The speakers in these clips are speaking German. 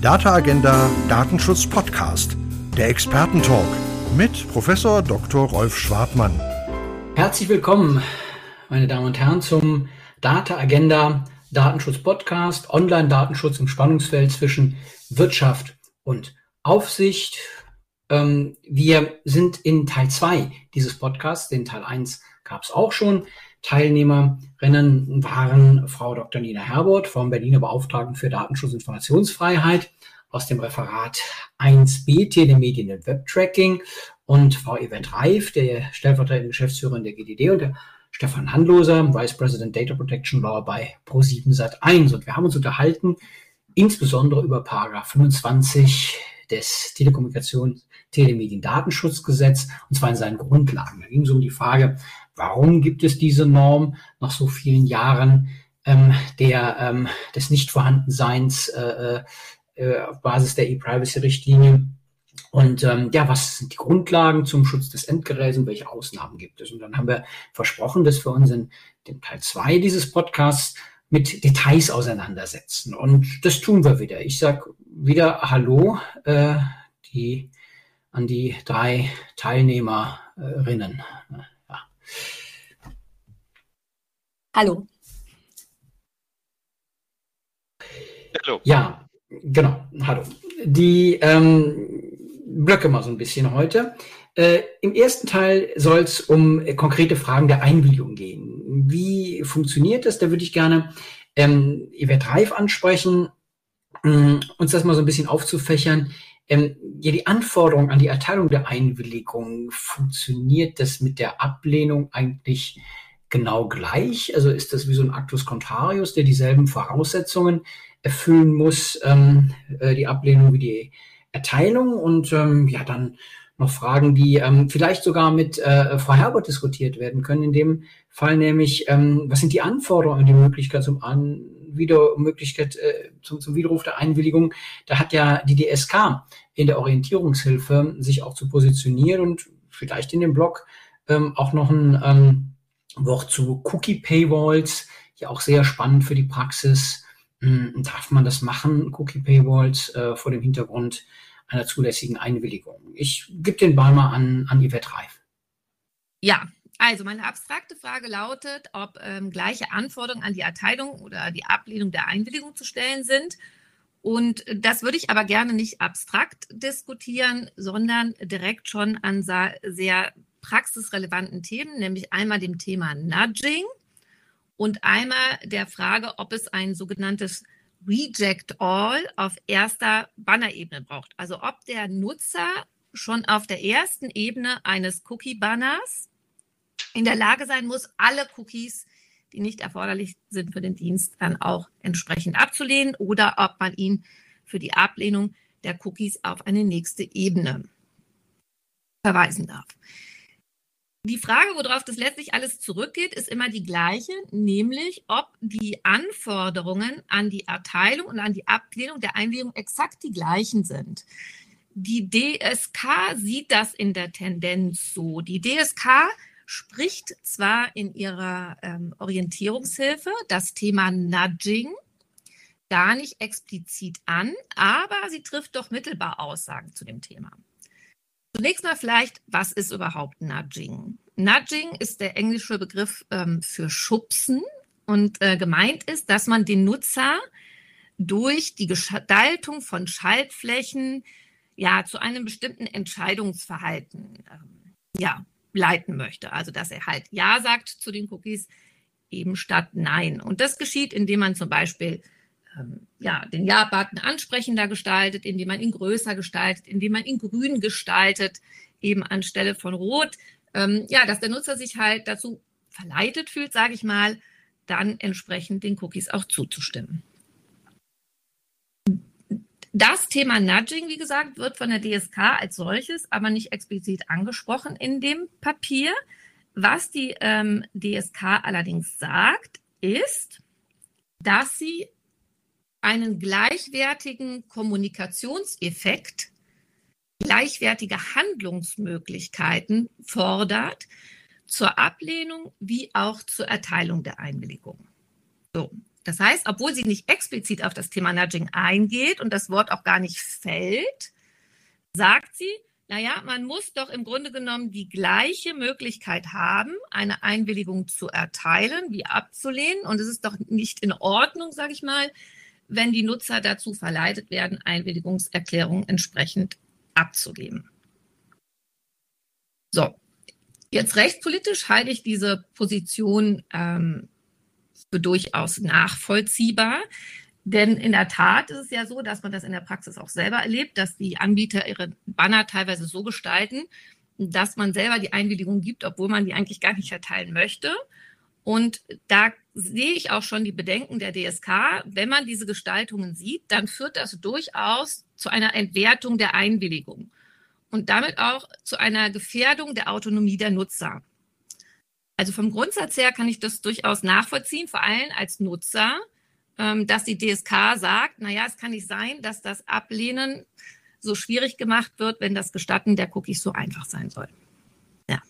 Data Agenda Datenschutz Podcast, der Expertentalk mit Professor Dr. Rolf Schwartmann. Herzlich willkommen, meine Damen und Herren, zum Data Agenda Datenschutz Podcast, Online-Datenschutz im Spannungsfeld zwischen Wirtschaft und Aufsicht. Ähm, wir sind in Teil 2 dieses Podcasts, den Teil 1 gab es auch schon. Teilnehmerinnen waren Frau Dr. Nina Herbert vom Berliner Beauftragten für Datenschutz und Informationsfreiheit aus dem Referat 1b Telemedien und Webtracking und Frau Event Reif, der stellvertretende Geschäftsführerin der GDD und der Stefan Handloser, Vice President Data Protection Law bei Pro7 Sat1. Und wir haben uns unterhalten, insbesondere über Paragraph 25 des Telekommunikations Telemedien-Datenschutzgesetz, und zwar in seinen Grundlagen. Da ging es um die Frage, warum gibt es diese Norm nach so vielen Jahren ähm, der, ähm, des Nichtvorhandenseins äh, äh, auf Basis der E-Privacy-Richtlinie? Und ähm, ja, was sind die Grundlagen zum Schutz des Endgeräts und welche Ausnahmen gibt es? Und dann haben wir versprochen, dass wir uns in dem Teil zwei dieses Podcasts mit Details auseinandersetzen. Und das tun wir wieder. Ich sage wieder Hallo äh, die, an die drei Teilnehmerinnen. Hallo. Hallo. Ja, genau. Hallo. Die ähm, Blöcke mal so ein bisschen heute. Äh, Im ersten Teil soll es um äh, konkrete Fragen der Einwilligung gehen. Wie funktioniert das? Da würde ich gerne ähm, Yvette Reif ansprechen, ähm, uns das mal so ein bisschen aufzufächern. Ähm, ja, die Anforderung an die Erteilung der Einwilligung, funktioniert das mit der Ablehnung eigentlich genau gleich? Also ist das wie so ein Actus Contrarius, der dieselben Voraussetzungen erfüllen muss, ähm, äh, die Ablehnung wie die Erteilung? Und ähm, ja, dann noch Fragen, die ähm, vielleicht sogar mit äh, Frau Herbert diskutiert werden können. In dem Fall nämlich, ähm, was sind die Anforderungen an die Möglichkeit zum An wieder Möglichkeit äh, zum, zum Widerruf der Einwilligung. Da hat ja die DSK in der Orientierungshilfe sich auch zu positionieren und vielleicht in dem Blog ähm, auch noch ein ähm, Wort zu Cookie Paywalls, ja auch sehr spannend für die Praxis. Ähm, darf man das machen, Cookie Paywalls, äh, vor dem Hintergrund einer zulässigen Einwilligung? Ich gebe den Ball mal an, an Yvette Reif. Ja, also meine abstrakte Frage lautet, ob ähm, gleiche Anforderungen an die Erteilung oder die Ablehnung der Einwilligung zu stellen sind. Und das würde ich aber gerne nicht abstrakt diskutieren, sondern direkt schon an sehr praxisrelevanten Themen, nämlich einmal dem Thema Nudging und einmal der Frage, ob es ein sogenanntes Reject All auf erster Banner-Ebene braucht. Also ob der Nutzer schon auf der ersten Ebene eines Cookie-Banners in der Lage sein muss, alle Cookies, die nicht erforderlich sind für den Dienst, dann auch entsprechend abzulehnen oder ob man ihn für die Ablehnung der Cookies auf eine nächste Ebene verweisen darf. Die Frage, worauf das letztlich alles zurückgeht, ist immer die gleiche, nämlich ob die Anforderungen an die Erteilung und an die Ablehnung der Einwilligung exakt die gleichen sind. Die DSK sieht das in der Tendenz so. Die DSK spricht zwar in ihrer ähm, Orientierungshilfe das Thema Nudging gar nicht explizit an, aber sie trifft doch mittelbar Aussagen zu dem Thema. Zunächst mal vielleicht, was ist überhaupt Nudging? Nudging ist der englische Begriff ähm, für Schubsen und äh, gemeint ist, dass man den Nutzer durch die Gestaltung von Schaltflächen ja zu einem bestimmten Entscheidungsverhalten ähm, ja, leiten möchte. Also dass er halt Ja sagt zu den Cookies eben statt Nein. Und das geschieht, indem man zum Beispiel ähm, ja, den Ja-Button ansprechender gestaltet, indem man ihn größer gestaltet, indem man ihn grün gestaltet, eben anstelle von rot. Ähm, ja, dass der Nutzer sich halt dazu verleitet fühlt, sage ich mal, dann entsprechend den Cookies auch zuzustimmen. Das Thema Nudging, wie gesagt, wird von der DSK als solches aber nicht explizit angesprochen in dem Papier. Was die ähm, DSK allerdings sagt, ist, dass sie einen gleichwertigen Kommunikationseffekt, gleichwertige Handlungsmöglichkeiten fordert zur Ablehnung wie auch zur Erteilung der Einwilligung. So, Das heißt, obwohl sie nicht explizit auf das Thema Nudging eingeht und das Wort auch gar nicht fällt, sagt sie, naja, man muss doch im Grunde genommen die gleiche Möglichkeit haben, eine Einwilligung zu erteilen wie abzulehnen. Und es ist doch nicht in Ordnung, sage ich mal, wenn die Nutzer dazu verleitet werden, Einwilligungserklärungen entsprechend abzugeben. So, jetzt rechtspolitisch halte ich diese Position ähm, durchaus nachvollziehbar. Denn in der Tat ist es ja so, dass man das in der Praxis auch selber erlebt, dass die Anbieter ihre Banner teilweise so gestalten, dass man selber die Einwilligung gibt, obwohl man die eigentlich gar nicht erteilen möchte. Und da sehe ich auch schon die Bedenken der DSK. Wenn man diese Gestaltungen sieht, dann führt das durchaus zu einer Entwertung der Einwilligung und damit auch zu einer Gefährdung der Autonomie der Nutzer. Also vom Grundsatz her kann ich das durchaus nachvollziehen, vor allem als Nutzer, ähm, dass die DSK sagt, naja, es kann nicht sein, dass das Ablehnen so schwierig gemacht wird, wenn das Gestatten der Cookies so einfach sein soll. Ja.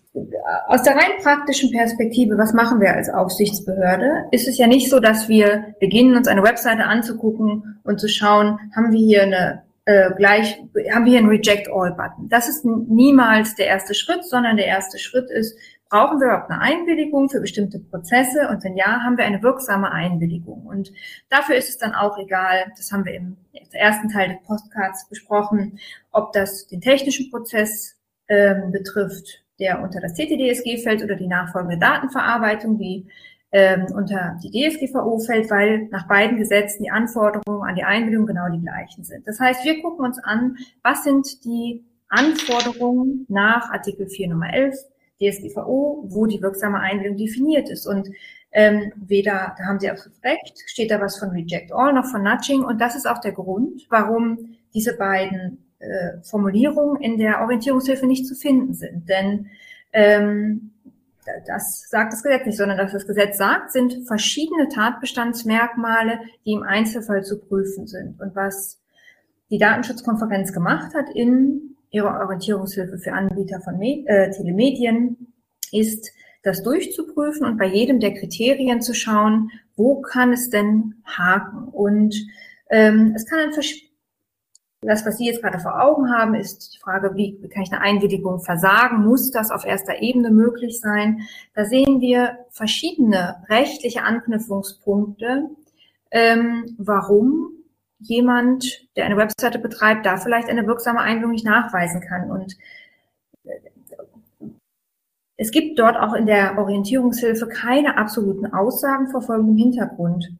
Aus der rein praktischen Perspektive, was machen wir als Aufsichtsbehörde? Ist es ja nicht so, dass wir beginnen, uns eine Webseite anzugucken und zu schauen, haben wir hier eine äh, gleich, haben wir hier einen Reject All Button. Das ist niemals der erste Schritt, sondern der erste Schritt ist, Brauchen wir überhaupt eine Einwilligung für bestimmte Prozesse? Und wenn ja, haben wir eine wirksame Einwilligung. Und dafür ist es dann auch egal, das haben wir im ersten Teil des Postcards besprochen, ob das den technischen Prozess ähm, betrifft, der unter das CTDSG fällt oder die nachfolgende Datenverarbeitung, die ähm, unter die DSGVO fällt, weil nach beiden Gesetzen die Anforderungen an die Einwilligung genau die gleichen sind. Das heißt, wir gucken uns an, was sind die Anforderungen nach Artikel 4 Nummer 11 DSGVO, wo die wirksame Einwilligung definiert ist. Und ähm, weder, da haben Sie absolut recht, steht da was von Reject All noch von Nudging. Und das ist auch der Grund, warum diese beiden äh, Formulierungen in der Orientierungshilfe nicht zu finden sind. Denn ähm, das sagt das Gesetz nicht, sondern dass das Gesetz sagt, sind verschiedene Tatbestandsmerkmale, die im Einzelfall zu prüfen sind. Und was die Datenschutzkonferenz gemacht hat in ihre Orientierungshilfe für Anbieter von Med äh, Telemedien ist, das durchzuprüfen und bei jedem der Kriterien zu schauen, wo kann es denn haken. Und ähm, es kann ein das, was Sie jetzt gerade vor Augen haben, ist die Frage, wie kann ich eine Einwilligung versagen? Muss das auf erster Ebene möglich sein? Da sehen wir verschiedene rechtliche Anknüpfungspunkte, ähm, warum jemand, der eine Webseite betreibt, da vielleicht eine wirksame Einwilligung nicht nachweisen kann. Und äh, es gibt dort auch in der Orientierungshilfe keine absoluten Aussagen vor folgendem Hintergrund.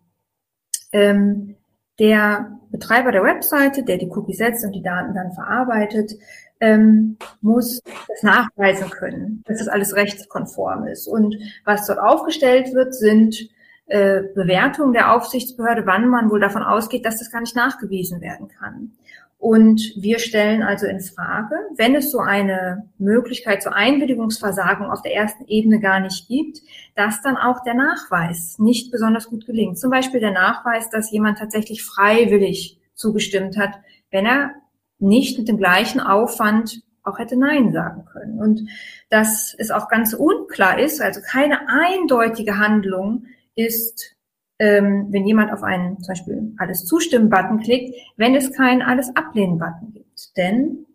Ähm, der Betreiber der Webseite, der die Cookie setzt und die Daten dann verarbeitet, ähm, muss das nachweisen können, dass das alles rechtskonform ist. Und was dort aufgestellt wird, sind äh, Bewertung der Aufsichtsbehörde, wann man wohl davon ausgeht, dass das gar nicht nachgewiesen werden kann. Und wir stellen also in Frage, wenn es so eine Möglichkeit zur Einwilligungsversagung auf der ersten Ebene gar nicht gibt, dass dann auch der Nachweis nicht besonders gut gelingt. Zum Beispiel der Nachweis, dass jemand tatsächlich freiwillig zugestimmt hat, wenn er nicht mit dem gleichen Aufwand auch hätte Nein sagen können. Und dass es auch ganz unklar ist, also keine eindeutige Handlung ist, ähm, wenn jemand auf einen zum Beispiel alles zustimmen-Button klickt, wenn es keinen alles ablehnen-Button gibt. Denn,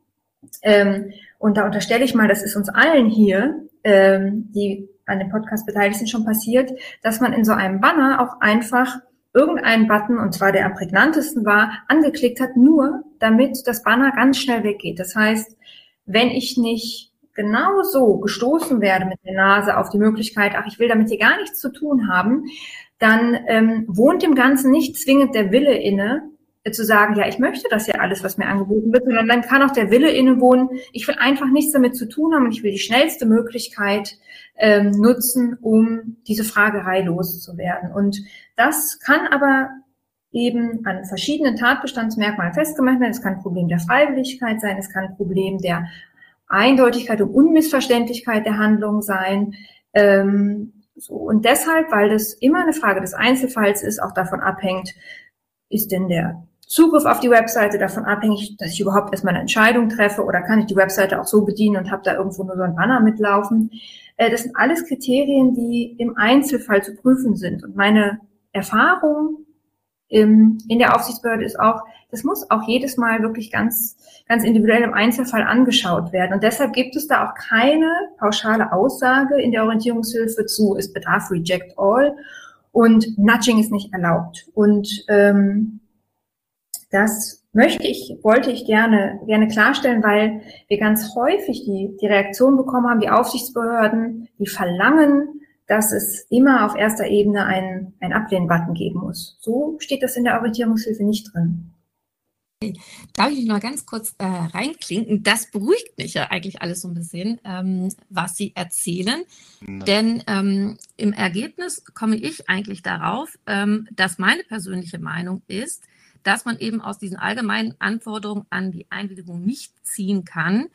ähm, und da unterstelle ich mal, das ist uns allen hier, ähm, die an dem Podcast beteiligt sind, schon passiert, dass man in so einem Banner auch einfach irgendeinen Button, und zwar der am prägnantesten war, angeklickt hat, nur damit das Banner ganz schnell weggeht. Das heißt, wenn ich nicht genauso gestoßen werde mit der Nase auf die Möglichkeit, ach, ich will damit hier gar nichts zu tun haben, dann ähm, wohnt dem Ganzen nicht zwingend der Wille inne, äh, zu sagen, ja, ich möchte das ja alles, was mir angeboten wird, sondern dann kann auch der Wille inne wohnen, ich will einfach nichts damit zu tun haben und ich will die schnellste Möglichkeit ähm, nutzen, um diese Fragerei loszuwerden. Und das kann aber eben an verschiedenen Tatbestandsmerkmalen festgemacht werden. Es kann ein Problem der Freiwilligkeit sein, es kann ein Problem der Eindeutigkeit und Unmissverständlichkeit der Handlung sein. Ähm, so. Und deshalb, weil das immer eine Frage des Einzelfalls ist, auch davon abhängt, ist denn der Zugriff auf die Webseite davon abhängig, dass ich überhaupt erstmal eine Entscheidung treffe oder kann ich die Webseite auch so bedienen und habe da irgendwo nur so ein Banner mitlaufen. Äh, das sind alles Kriterien, die im Einzelfall zu prüfen sind. Und meine Erfahrung in der Aufsichtsbehörde ist auch, das muss auch jedes Mal wirklich ganz, ganz individuell im Einzelfall angeschaut werden. Und deshalb gibt es da auch keine pauschale Aussage in der Orientierungshilfe zu, es bedarf Reject All und Nudging ist nicht erlaubt. Und ähm, das möchte ich, wollte ich gerne, gerne klarstellen, weil wir ganz häufig die, die Reaktion bekommen haben, die Aufsichtsbehörden, die verlangen, dass es immer auf erster Ebene einen, einen Ablehnen-Button geben muss. So steht das in der Orientierungshilfe nicht drin. Darf ich noch ganz kurz äh, reinklinken? Das beruhigt mich ja eigentlich alles so ein bisschen, ähm, was Sie erzählen. Nein. Denn ähm, im Ergebnis komme ich eigentlich darauf, ähm, dass meine persönliche Meinung ist, dass man eben aus diesen allgemeinen Anforderungen an die Einwilligung nicht ziehen kann,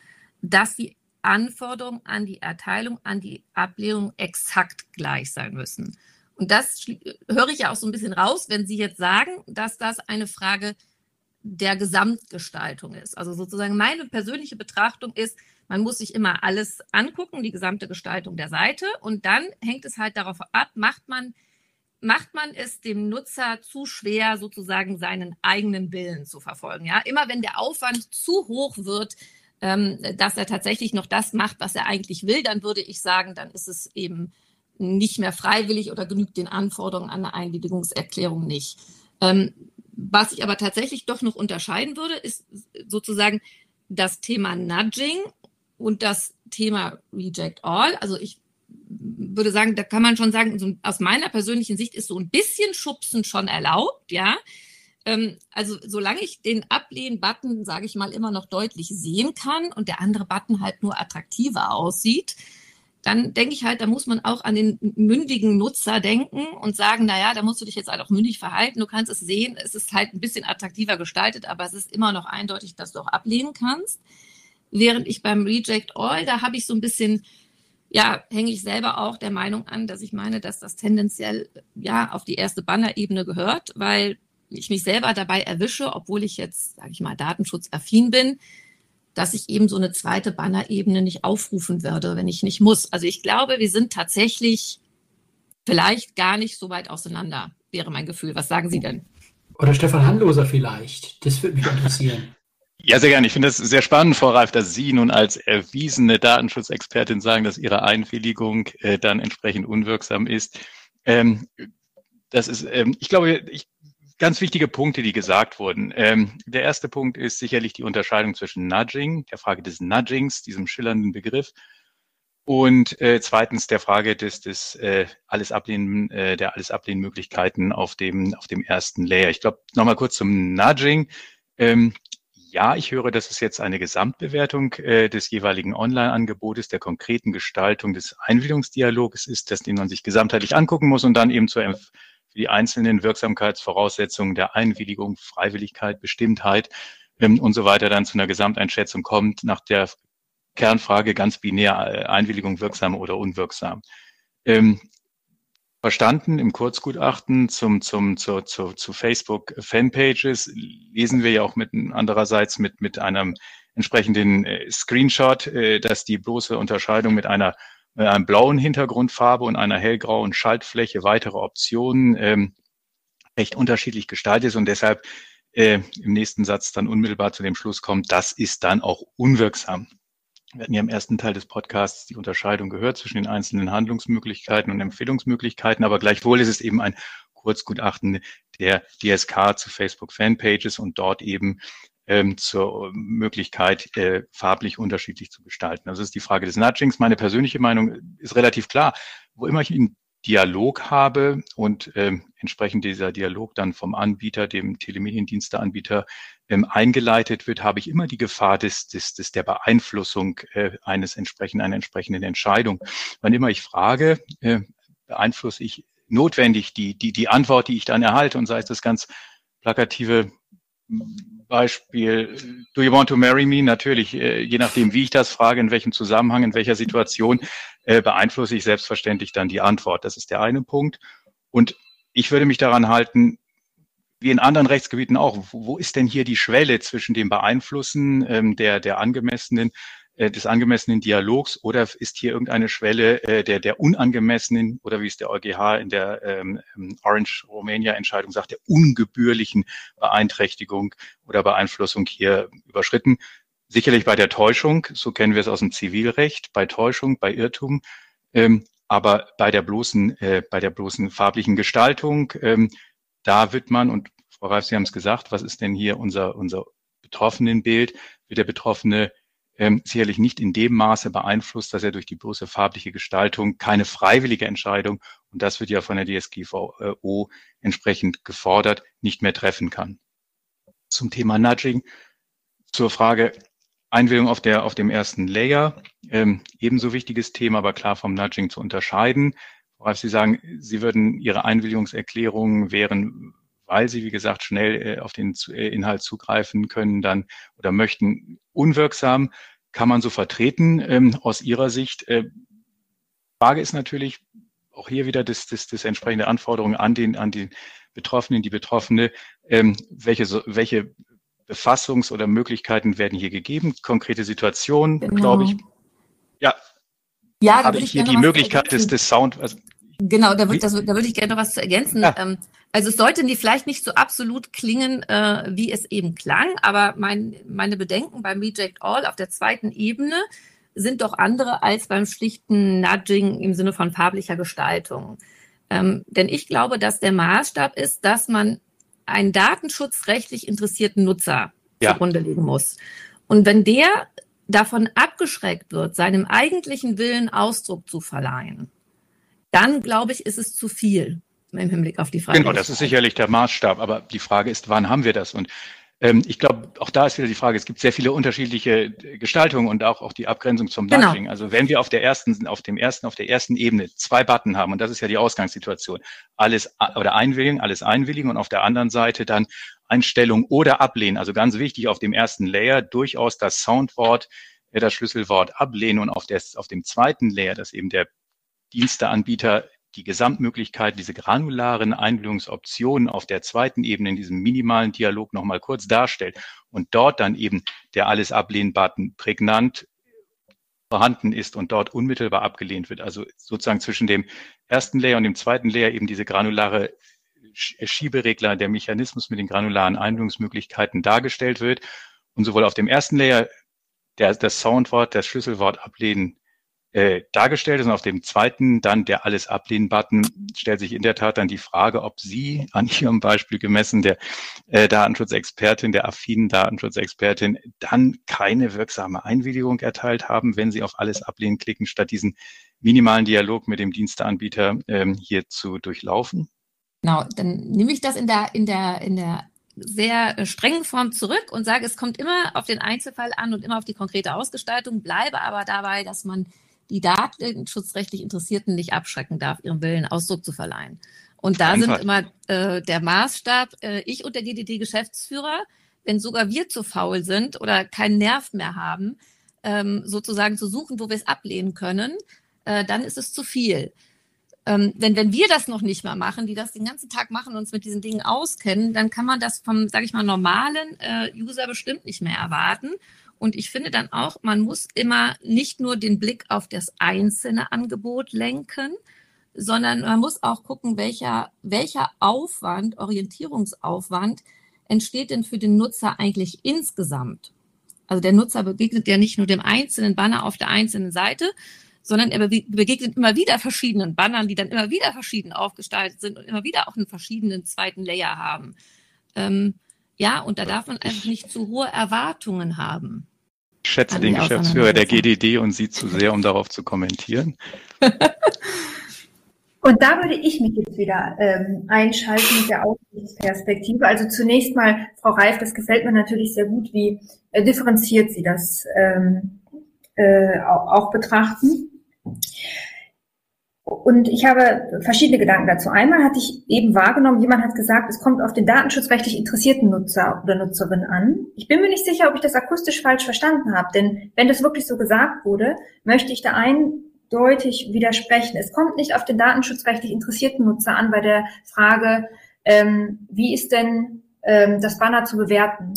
dass die Anforderungen an die Erteilung, an die Ablehnung exakt gleich sein müssen. Und das höre ich ja auch so ein bisschen raus, wenn Sie jetzt sagen, dass das eine Frage der Gesamtgestaltung ist. Also sozusagen meine persönliche Betrachtung ist, man muss sich immer alles angucken, die gesamte Gestaltung der Seite. Und dann hängt es halt darauf ab, macht man, macht man es dem Nutzer zu schwer, sozusagen seinen eigenen Willen zu verfolgen. Ja, immer wenn der Aufwand zu hoch wird, ähm, dass er tatsächlich noch das macht, was er eigentlich will, dann würde ich sagen, dann ist es eben nicht mehr freiwillig oder genügt den Anforderungen an eine Einwilligungserklärung nicht. Ähm, was ich aber tatsächlich doch noch unterscheiden würde, ist sozusagen das Thema Nudging und das Thema Reject All. Also ich würde sagen, da kann man schon sagen, aus meiner persönlichen Sicht ist so ein bisschen Schubsen schon erlaubt, ja. Ähm, also solange ich den Ablehnen-Button, sage ich mal, immer noch deutlich sehen kann und der andere Button halt nur attraktiver aussieht, dann denke ich halt, da muss man auch an den mündigen Nutzer denken und sagen, naja, da musst du dich jetzt halt auch mündig verhalten. Du kannst es sehen, es ist halt ein bisschen attraktiver gestaltet, aber es ist immer noch eindeutig, dass du auch ablehnen kannst. Während ich beim Reject All, da habe ich so ein bisschen, ja, hänge ich selber auch der Meinung an, dass ich meine, dass das tendenziell ja auf die erste Banner-Ebene gehört, weil ich mich selber dabei erwische, obwohl ich jetzt, sage ich mal, datenschutzaffin bin, dass ich eben so eine zweite Banner-Ebene nicht aufrufen würde, wenn ich nicht muss. Also ich glaube, wir sind tatsächlich vielleicht gar nicht so weit auseinander, wäre mein Gefühl. Was sagen Sie denn? Oder Stefan Handloser vielleicht. Das würde mich interessieren. Ja, sehr gerne. Ich finde es sehr spannend, Frau Reif, dass Sie nun als erwiesene Datenschutzexpertin sagen, dass Ihre Einwilligung äh, dann entsprechend unwirksam ist. Ähm, das ist, ähm, ich glaube, ich ganz wichtige Punkte, die gesagt wurden. Ähm, der erste Punkt ist sicherlich die Unterscheidung zwischen Nudging, der Frage des Nudgings, diesem schillernden Begriff, und äh, zweitens der Frage des, des äh, alles ablehnen, äh, der alles ablehnen Möglichkeiten auf dem auf dem ersten Layer. Ich glaube nochmal kurz zum Nudging. Ähm, ja, ich höre, dass es jetzt eine Gesamtbewertung äh, des jeweiligen Online-Angebotes, der konkreten Gestaltung des Einwilligungsdialoges ist, das den man sich gesamtheitlich angucken muss und dann eben zur für die einzelnen Wirksamkeitsvoraussetzungen der Einwilligung, Freiwilligkeit, Bestimmtheit ähm, und so weiter dann zu einer Gesamteinschätzung kommt nach der Kernfrage ganz binär äh, Einwilligung wirksam oder unwirksam. Ähm, verstanden im Kurzgutachten zum, zum, zu, zu, zu Facebook Fanpages lesen wir ja auch mit andererseits mit, mit einem entsprechenden äh, Screenshot, äh, dass die bloße Unterscheidung mit einer mit einem blauen Hintergrundfarbe und einer hellgrauen Schaltfläche weitere Optionen ähm, recht unterschiedlich gestaltet ist und deshalb äh, im nächsten Satz dann unmittelbar zu dem Schluss kommt, das ist dann auch unwirksam. Wir hatten ja im ersten Teil des Podcasts die Unterscheidung gehört zwischen den einzelnen Handlungsmöglichkeiten und Empfehlungsmöglichkeiten, aber gleichwohl ist es eben ein Kurzgutachten der DSK zu Facebook Fanpages und dort eben ähm, zur Möglichkeit, äh, farblich unterschiedlich zu gestalten. Also ist die Frage des Nudgings. Meine persönliche Meinung ist relativ klar. Wo immer ich einen Dialog habe und ähm, entsprechend dieser Dialog dann vom Anbieter, dem Telemediendiensteanbieter ähm, eingeleitet wird, habe ich immer die Gefahr des, des, des der Beeinflussung äh, eines entsprechenden, einer entsprechenden Entscheidung. Wann immer ich frage, äh, beeinflusse ich notwendig die, die, die Antwort, die ich dann erhalte und sei es das ganz plakative Beispiel, do you want to marry me? Natürlich, äh, je nachdem, wie ich das frage, in welchem Zusammenhang, in welcher Situation, äh, beeinflusse ich selbstverständlich dann die Antwort. Das ist der eine Punkt. Und ich würde mich daran halten, wie in anderen Rechtsgebieten auch, wo ist denn hier die Schwelle zwischen dem Beeinflussen ähm, der, der angemessenen äh, des angemessenen Dialogs oder ist hier irgendeine Schwelle äh, der, der unangemessenen oder wie es der EuGH in der ähm, Orange Romania Entscheidung sagt, der ungebührlichen Beeinträchtigung oder Beeinflussung hier überschritten. Sicherlich bei der Täuschung, so kennen wir es aus dem Zivilrecht, bei Täuschung, bei Irrtum, ähm, aber bei der bloßen, äh, bei der bloßen farblichen Gestaltung, ähm, da wird man, und Frau Reif, Sie haben es gesagt, was ist denn hier unser, unser Betroffenenbild? Wird der Betroffene ähm, sicherlich nicht in dem Maße beeinflusst, dass er durch die bloße farbliche Gestaltung keine freiwillige Entscheidung, und das wird ja von der DSGVO entsprechend gefordert, nicht mehr treffen kann. Zum Thema Nudging, zur Frage, Einwilligung auf, der, auf dem ersten Layer, ähm, ebenso wichtiges Thema, aber klar vom Nudging zu unterscheiden. Worauf Sie sagen, Sie würden Ihre Einwilligungserklärungen wären, weil Sie, wie gesagt, schnell äh, auf den äh, Inhalt zugreifen können dann oder möchten, unwirksam, kann man so vertreten ähm, aus Ihrer Sicht. Äh, Frage ist natürlich auch hier wieder das, das, das entsprechende Anforderungen an den, an den Betroffenen, die Betroffene, ähm, welche, welche Befassungs- oder Möglichkeiten werden hier gegeben. Konkrete Situationen, genau. glaube ich. Ja, ja habe ich hier die Möglichkeit des, des Sound. Also, genau, da, würd, das, da würde ich gerne noch was zu ergänzen. Ja. Ähm, also es sollte nicht, vielleicht nicht so absolut klingen, äh, wie es eben klang, aber mein, meine Bedenken beim Reject All auf der zweiten Ebene sind doch andere als beim schlichten Nudging im Sinne von farblicher Gestaltung. Ähm, denn ich glaube, dass der Maßstab ist, dass man einen datenschutzrechtlich interessierten Nutzer ja. zugrunde legen muss. Und wenn der davon abgeschreckt wird, seinem eigentlichen Willen Ausdruck zu verleihen, dann glaube ich, ist es zu viel im Hinblick auf die Frage. Genau, das ist sicherlich der Maßstab. Aber die Frage ist, wann haben wir das? Und ähm, ich glaube, auch da ist wieder die Frage, es gibt sehr viele unterschiedliche Gestaltungen und auch, auch die Abgrenzung zum genau. Nudging. Also wenn wir auf der ersten, auf dem ersten, auf der ersten Ebene zwei Button haben, und das ist ja die Ausgangssituation, alles oder einwilligen, alles einwilligen und auf der anderen Seite dann Einstellung oder ablehnen. Also ganz wichtig, auf dem ersten Layer durchaus das Soundwort, äh, das Schlüsselwort ablehnen und auf, des, auf dem zweiten Layer, das eben der Diensteanbieter die Gesamtmöglichkeit, diese granularen Einbildungsoptionen auf der zweiten Ebene in diesem minimalen Dialog nochmal kurz darstellt und dort dann eben der alles ablehnen Button prägnant vorhanden ist und dort unmittelbar abgelehnt wird. Also sozusagen zwischen dem ersten Layer und dem zweiten Layer eben diese granulare Schieberegler, der Mechanismus mit den granularen Einbildungsmöglichkeiten dargestellt wird. Und sowohl auf dem ersten Layer der, das Soundwort, das Schlüsselwort ablehnen äh, dargestellt ist. Und auf dem zweiten dann der Alles ablehnen-Button stellt sich in der Tat dann die Frage, ob Sie an Ihrem Beispiel gemessen der äh, Datenschutzexpertin, der affinen Datenschutzexpertin, dann keine wirksame Einwilligung erteilt haben, wenn Sie auf Alles ablehnen klicken, statt diesen minimalen Dialog mit dem Diensteanbieter ähm, hier zu durchlaufen? Genau, dann nehme ich das in der, in der, in der sehr äh, strengen Form zurück und sage, es kommt immer auf den Einzelfall an und immer auf die konkrete Ausgestaltung, bleibe aber dabei, dass man die datenschutzrechtlich Interessierten nicht abschrecken darf, ihrem Willen Ausdruck zu verleihen. Und da sind immer äh, der Maßstab, äh, ich und der GDD-Geschäftsführer, wenn sogar wir zu faul sind oder keinen Nerv mehr haben, ähm, sozusagen zu suchen, wo wir es ablehnen können, äh, dann ist es zu viel. Ähm, denn wenn wir das noch nicht mal machen, die das den ganzen Tag machen und uns mit diesen Dingen auskennen, dann kann man das vom, sage ich mal, normalen äh, User bestimmt nicht mehr erwarten. Und ich finde dann auch, man muss immer nicht nur den Blick auf das einzelne Angebot lenken, sondern man muss auch gucken, welcher, welcher Aufwand, Orientierungsaufwand entsteht denn für den Nutzer eigentlich insgesamt. Also der Nutzer begegnet ja nicht nur dem einzelnen Banner auf der einzelnen Seite, sondern er begegnet immer wieder verschiedenen Bannern, die dann immer wieder verschieden aufgestaltet sind und immer wieder auch einen verschiedenen zweiten Layer haben. Ähm, ja, und da darf man einfach nicht zu hohe Erwartungen haben. Ich schätze den Geschäftsführer der GDD und Sie zu sehr, um darauf zu kommentieren. Und da würde ich mich jetzt wieder ähm, einschalten mit der Aussichtsperspektive. Also zunächst mal, Frau Reif, das gefällt mir natürlich sehr gut, wie äh, differenziert Sie das ähm, äh, auch, auch betrachten. Und ich habe verschiedene Gedanken dazu. Einmal hatte ich eben wahrgenommen, jemand hat gesagt, es kommt auf den datenschutzrechtlich interessierten Nutzer oder Nutzerin an. Ich bin mir nicht sicher, ob ich das akustisch falsch verstanden habe, denn wenn das wirklich so gesagt wurde, möchte ich da eindeutig widersprechen. Es kommt nicht auf den datenschutzrechtlich interessierten Nutzer an bei der Frage, ähm, wie ist denn ähm, das Banner zu bewerten,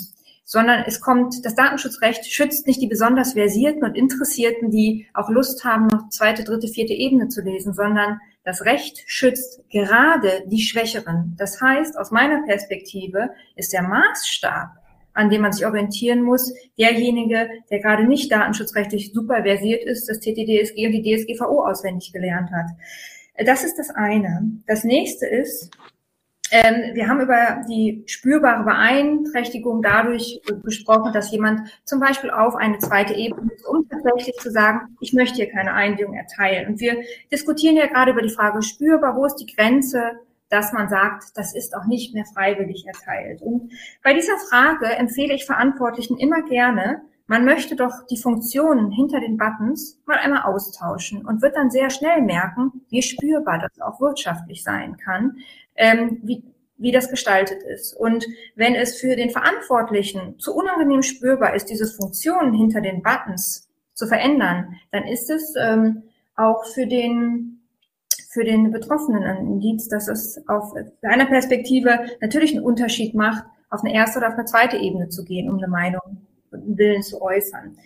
sondern es kommt, das Datenschutzrecht schützt nicht die besonders versierten und Interessierten, die auch Lust haben, noch zweite, dritte, vierte Ebene zu lesen, sondern das Recht schützt gerade die Schwächeren. Das heißt, aus meiner Perspektive ist der Maßstab, an dem man sich orientieren muss, derjenige, der gerade nicht datenschutzrechtlich super versiert ist, das TTDSG und die DSGVO auswendig gelernt hat. Das ist das eine. Das nächste ist, ähm, wir haben über die spürbare Beeinträchtigung dadurch gesprochen, dass jemand zum Beispiel auf eine zweite Ebene ist, um tatsächlich zu sagen, ich möchte hier keine Einwilligung erteilen. Und wir diskutieren ja gerade über die Frage spürbar, wo ist die Grenze, dass man sagt, das ist auch nicht mehr freiwillig erteilt. Und bei dieser Frage empfehle ich Verantwortlichen immer gerne, man möchte doch die Funktionen hinter den Buttons mal einmal austauschen und wird dann sehr schnell merken, wie spürbar das auch wirtschaftlich sein kann, ähm, wie, wie das gestaltet ist. Und wenn es für den Verantwortlichen zu unangenehm spürbar ist, diese Funktionen hinter den Buttons zu verändern, dann ist es ähm, auch für den für den Betroffenen ein Indiz, dass es auf seiner Perspektive natürlich einen Unterschied macht, auf eine erste oder auf eine zweite Ebene zu gehen, um eine Meinung und einen Willen zu äußern.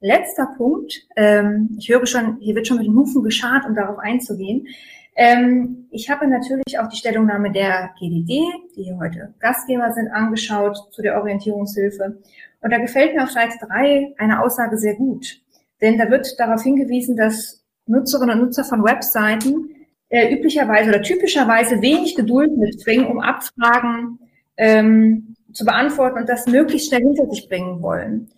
Letzter Punkt, ähm, ich höre schon, hier wird schon mit den Hufen geschart, um darauf einzugehen. Ähm, ich habe natürlich auch die Stellungnahme der GDD, die hier heute Gastgeber sind, angeschaut zu der Orientierungshilfe. Und da gefällt mir auf Seite 3 eine Aussage sehr gut. Denn da wird darauf hingewiesen, dass Nutzerinnen und Nutzer von Webseiten äh, üblicherweise oder typischerweise wenig Geduld mitbringen, um Abfragen ähm, zu beantworten und das möglichst schnell hinter sich bringen wollen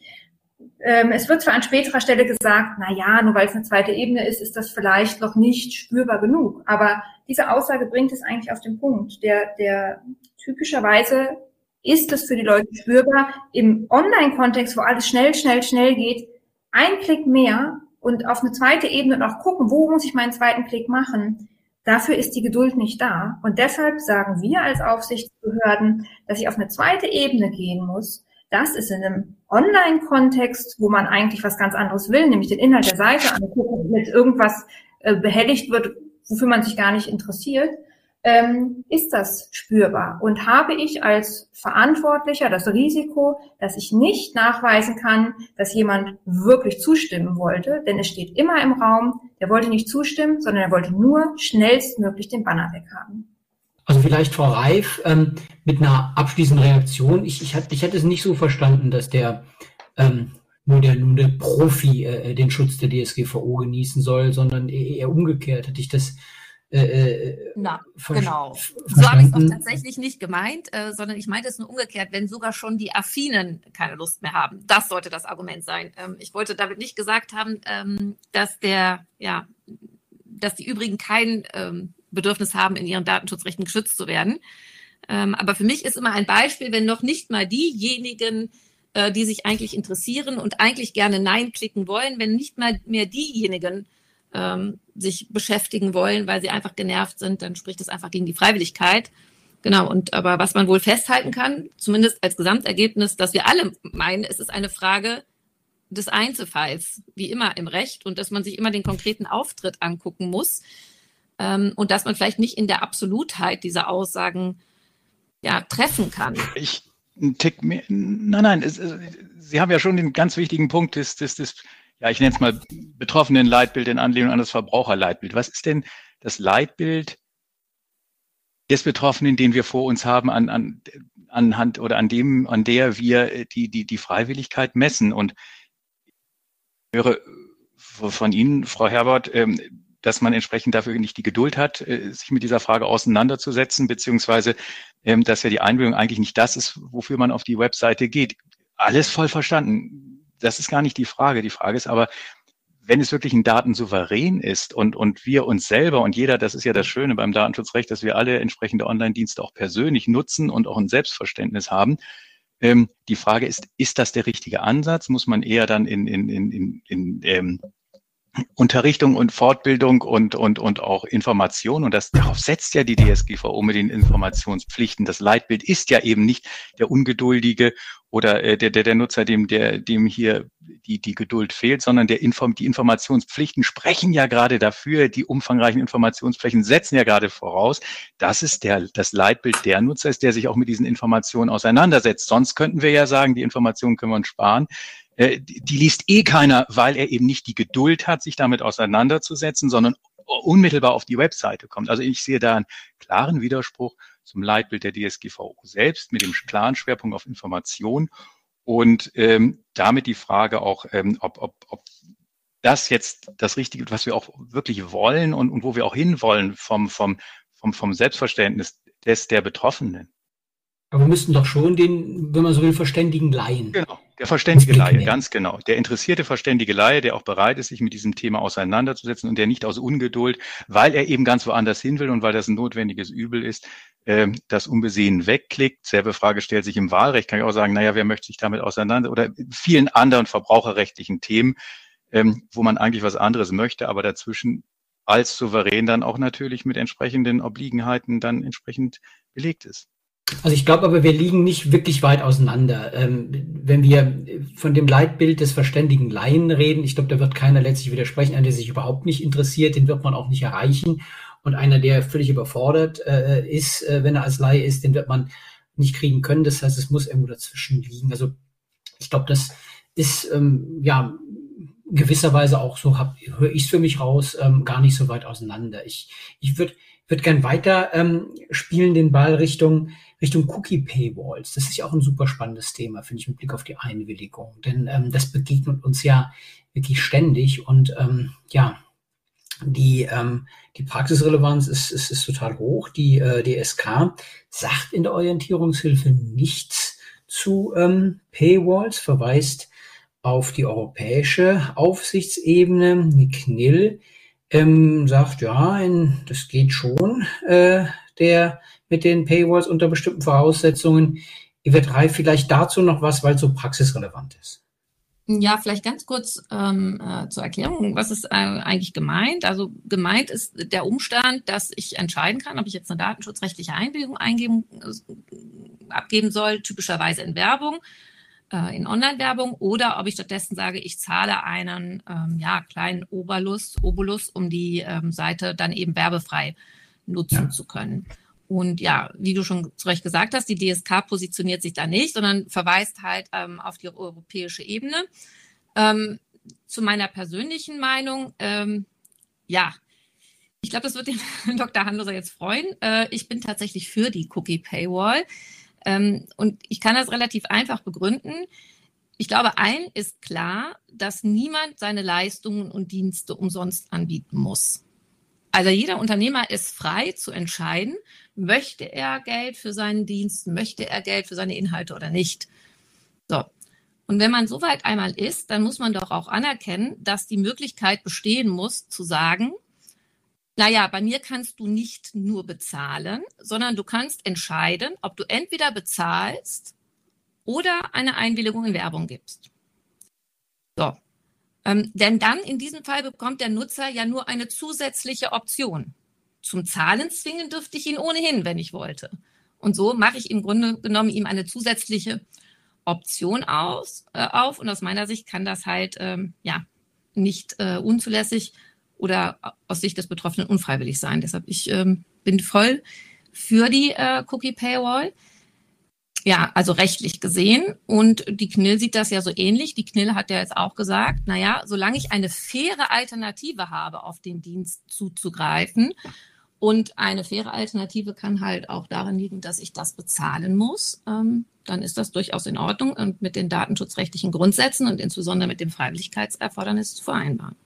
ähm, es wird zwar an späterer Stelle gesagt, na ja, nur weil es eine zweite Ebene ist, ist das vielleicht noch nicht spürbar genug. Aber diese Aussage bringt es eigentlich auf den Punkt. Der, der typischerweise ist es für die Leute spürbar im Online-Kontext, wo alles schnell, schnell, schnell geht, ein Klick mehr und auf eine zweite Ebene auch gucken, wo muss ich meinen zweiten Klick machen. Dafür ist die Geduld nicht da. Und deshalb sagen wir als Aufsichtsbehörden, dass ich auf eine zweite Ebene gehen muss, das ist in einem Online-Kontext, wo man eigentlich was ganz anderes will, nämlich den Inhalt der Seite angucken, mit irgendwas äh, behelligt wird, wofür man sich gar nicht interessiert, ähm, ist das spürbar. Und habe ich als Verantwortlicher das Risiko, dass ich nicht nachweisen kann, dass jemand wirklich zustimmen wollte, denn es steht immer im Raum, der wollte nicht zustimmen, sondern er wollte nur schnellstmöglich den Banner weghaben. Also vielleicht Frau Reif ähm, mit einer abschließenden Reaktion. Ich, ich, ich hätte es nicht so verstanden, dass der ähm, nur der, nur der Profi äh, den Schutz der DSGVO genießen soll, sondern eher umgekehrt. Hätte ich das äh, äh Na, genau. So habe ich es auch tatsächlich nicht gemeint, äh, sondern ich meinte es nur umgekehrt, wenn sogar schon die Affinen keine Lust mehr haben. Das sollte das Argument sein. Ähm, ich wollte damit nicht gesagt haben, ähm, dass der, ja, dass die übrigen kein ähm, Bedürfnis haben, in ihren Datenschutzrechten geschützt zu werden. Ähm, aber für mich ist immer ein Beispiel, wenn noch nicht mal diejenigen, äh, die sich eigentlich interessieren und eigentlich gerne Nein klicken wollen, wenn nicht mal mehr diejenigen ähm, sich beschäftigen wollen, weil sie einfach genervt sind, dann spricht es einfach gegen die Freiwilligkeit. Genau, und aber was man wohl festhalten kann, zumindest als Gesamtergebnis, dass wir alle meinen, es ist eine Frage des Einzelfalls, wie immer im Recht, und dass man sich immer den konkreten Auftritt angucken muss ähm, und dass man vielleicht nicht in der Absolutheit dieser Aussagen ja, treffen kann. Ich ein Tick mehr, nein, nein, es, es, Sie haben ja schon den ganz wichtigen Punkt des, des, des ja, ich nenne es mal betroffenen Leitbild in Anlehnung an das Verbraucherleitbild. Was ist denn das Leitbild des Betroffenen, den wir vor uns haben, an, an, anhand oder an dem, an der wir die, die, die Freiwilligkeit messen? Und ich höre von Ihnen, Frau Herbert, ähm, dass man entsprechend dafür nicht die Geduld hat, äh, sich mit dieser Frage auseinanderzusetzen, beziehungsweise ähm, dass ja die Einbildung eigentlich nicht das ist, wofür man auf die Webseite geht. Alles voll verstanden. Das ist gar nicht die Frage. Die Frage ist aber, wenn es wirklich ein Datensouverän ist und, und wir uns selber und jeder, das ist ja das Schöne beim Datenschutzrecht, dass wir alle entsprechende Online-Dienste auch persönlich nutzen und auch ein Selbstverständnis haben. Ähm, die Frage ist, ist das der richtige Ansatz? Muss man eher dann in, in, in, in, in ähm, Unterrichtung und Fortbildung und, und, und auch Information. Und das, darauf setzt ja die DSGVO mit den Informationspflichten. Das Leitbild ist ja eben nicht der ungeduldige oder äh, der, der, der Nutzer, dem, der, dem hier die, die Geduld fehlt, sondern der Inform, die Informationspflichten sprechen ja gerade dafür, die umfangreichen Informationspflichten setzen ja gerade voraus, dass es der, das Leitbild der Nutzer ist, der sich auch mit diesen Informationen auseinandersetzt. Sonst könnten wir ja sagen, die Informationen können wir uns sparen. Äh, die, liest eh keiner, weil er eben nicht die Geduld hat, sich damit auseinanderzusetzen, sondern unmittelbar auf die Webseite kommt. Also ich sehe da einen klaren Widerspruch zum Leitbild der DSGVO selbst mit dem klaren Schwerpunkt auf Information und ähm, damit die Frage auch, ähm, ob, ob, ob das jetzt das Richtige, was wir auch wirklich wollen und, und wo wir auch hinwollen vom, vom, vom, vom Selbstverständnis des der Betroffenen. Aber wir müssten doch schon den, wenn man so will, verständigen Laien. Genau, der verständige Laie, ganz genau. Der interessierte verständige Laie, der auch bereit ist, sich mit diesem Thema auseinanderzusetzen und der nicht aus Ungeduld, weil er eben ganz woanders hin will und weil das ein notwendiges Übel ist, äh, das unbesehen wegklickt. Selbe Frage stellt sich im Wahlrecht, kann ich auch sagen, naja, wer möchte sich damit auseinander oder vielen anderen verbraucherrechtlichen Themen, ähm, wo man eigentlich was anderes möchte, aber dazwischen als souverän dann auch natürlich mit entsprechenden Obliegenheiten dann entsprechend belegt ist. Also ich glaube aber, wir liegen nicht wirklich weit auseinander. Ähm, wenn wir von dem Leitbild des verständigen Laien reden, ich glaube, da wird keiner letztlich widersprechen. Einer, der sich überhaupt nicht interessiert, den wird man auch nicht erreichen. Und einer, der völlig überfordert äh, ist, äh, wenn er als Laie ist, den wird man nicht kriegen können. Das heißt, es muss irgendwo dazwischen liegen. Also ich glaube, das ist ähm, ja gewisserweise auch so, höre ich es für mich raus, ähm, gar nicht so weit auseinander. Ich, ich würde würd gern weiter ähm, spielen den Ball Richtung Richtung Cookie Paywalls. Das ist ja auch ein super spannendes Thema, finde ich, mit Blick auf die Einwilligung. Denn ähm, das begegnet uns ja wirklich ständig und ähm, ja, die, ähm, die Praxisrelevanz ist, ist, ist total hoch. Die äh, DSK sagt in der Orientierungshilfe nichts zu ähm, Paywalls, verweist auf die europäische Aufsichtsebene. Die KNIL ähm, sagt, ja, in, das geht schon, äh, der mit den Paywalls unter bestimmten Voraussetzungen. Wird drei vielleicht dazu noch was, weil es so praxisrelevant ist. Ja, vielleicht ganz kurz ähm, äh, zur Erklärung, was ist äh, eigentlich gemeint? Also gemeint ist der Umstand, dass ich entscheiden kann, ob ich jetzt eine datenschutzrechtliche Einwilligung eingeben, äh, abgeben soll, typischerweise in Werbung, äh, in Online-Werbung, oder ob ich stattdessen sage, ich zahle einen ähm, ja, kleinen Obolus, Obolus, um die ähm, Seite dann eben werbefrei nutzen ja. zu können. Und ja, wie du schon zu Recht gesagt hast, die DSK positioniert sich da nicht, sondern verweist halt ähm, auf die europäische Ebene. Ähm, zu meiner persönlichen Meinung, ähm, ja, ich glaube, das wird den Dr. Handloser jetzt freuen. Äh, ich bin tatsächlich für die Cookie Paywall. Ähm, und ich kann das relativ einfach begründen. Ich glaube, ein ist klar, dass niemand seine Leistungen und Dienste umsonst anbieten muss. Also jeder Unternehmer ist frei zu entscheiden, möchte er Geld für seinen Dienst, möchte er Geld für seine Inhalte oder nicht. So. Und wenn man so weit einmal ist, dann muss man doch auch anerkennen, dass die Möglichkeit bestehen muss, zu sagen, naja, bei mir kannst du nicht nur bezahlen, sondern du kannst entscheiden, ob du entweder bezahlst oder eine Einwilligung in Werbung gibst. So. Ähm, denn dann in diesem Fall bekommt der Nutzer ja nur eine zusätzliche Option. Zum Zahlen zwingen dürfte ich ihn ohnehin, wenn ich wollte. Und so mache ich im Grunde genommen ihm eine zusätzliche Option aus, äh, auf. Und aus meiner Sicht kann das halt ähm, ja nicht äh, unzulässig oder aus Sicht des Betroffenen unfreiwillig sein. Deshalb ich ähm, bin voll für die äh, Cookie Paywall. Ja, also rechtlich gesehen. Und die KNIL sieht das ja so ähnlich. Die KNIL hat ja jetzt auch gesagt, naja, solange ich eine faire Alternative habe, auf den Dienst zuzugreifen, und eine faire Alternative kann halt auch darin liegen, dass ich das bezahlen muss, ähm, dann ist das durchaus in Ordnung und mit den datenschutzrechtlichen Grundsätzen und insbesondere mit dem Freiwilligkeitserfordernis zu vereinbaren.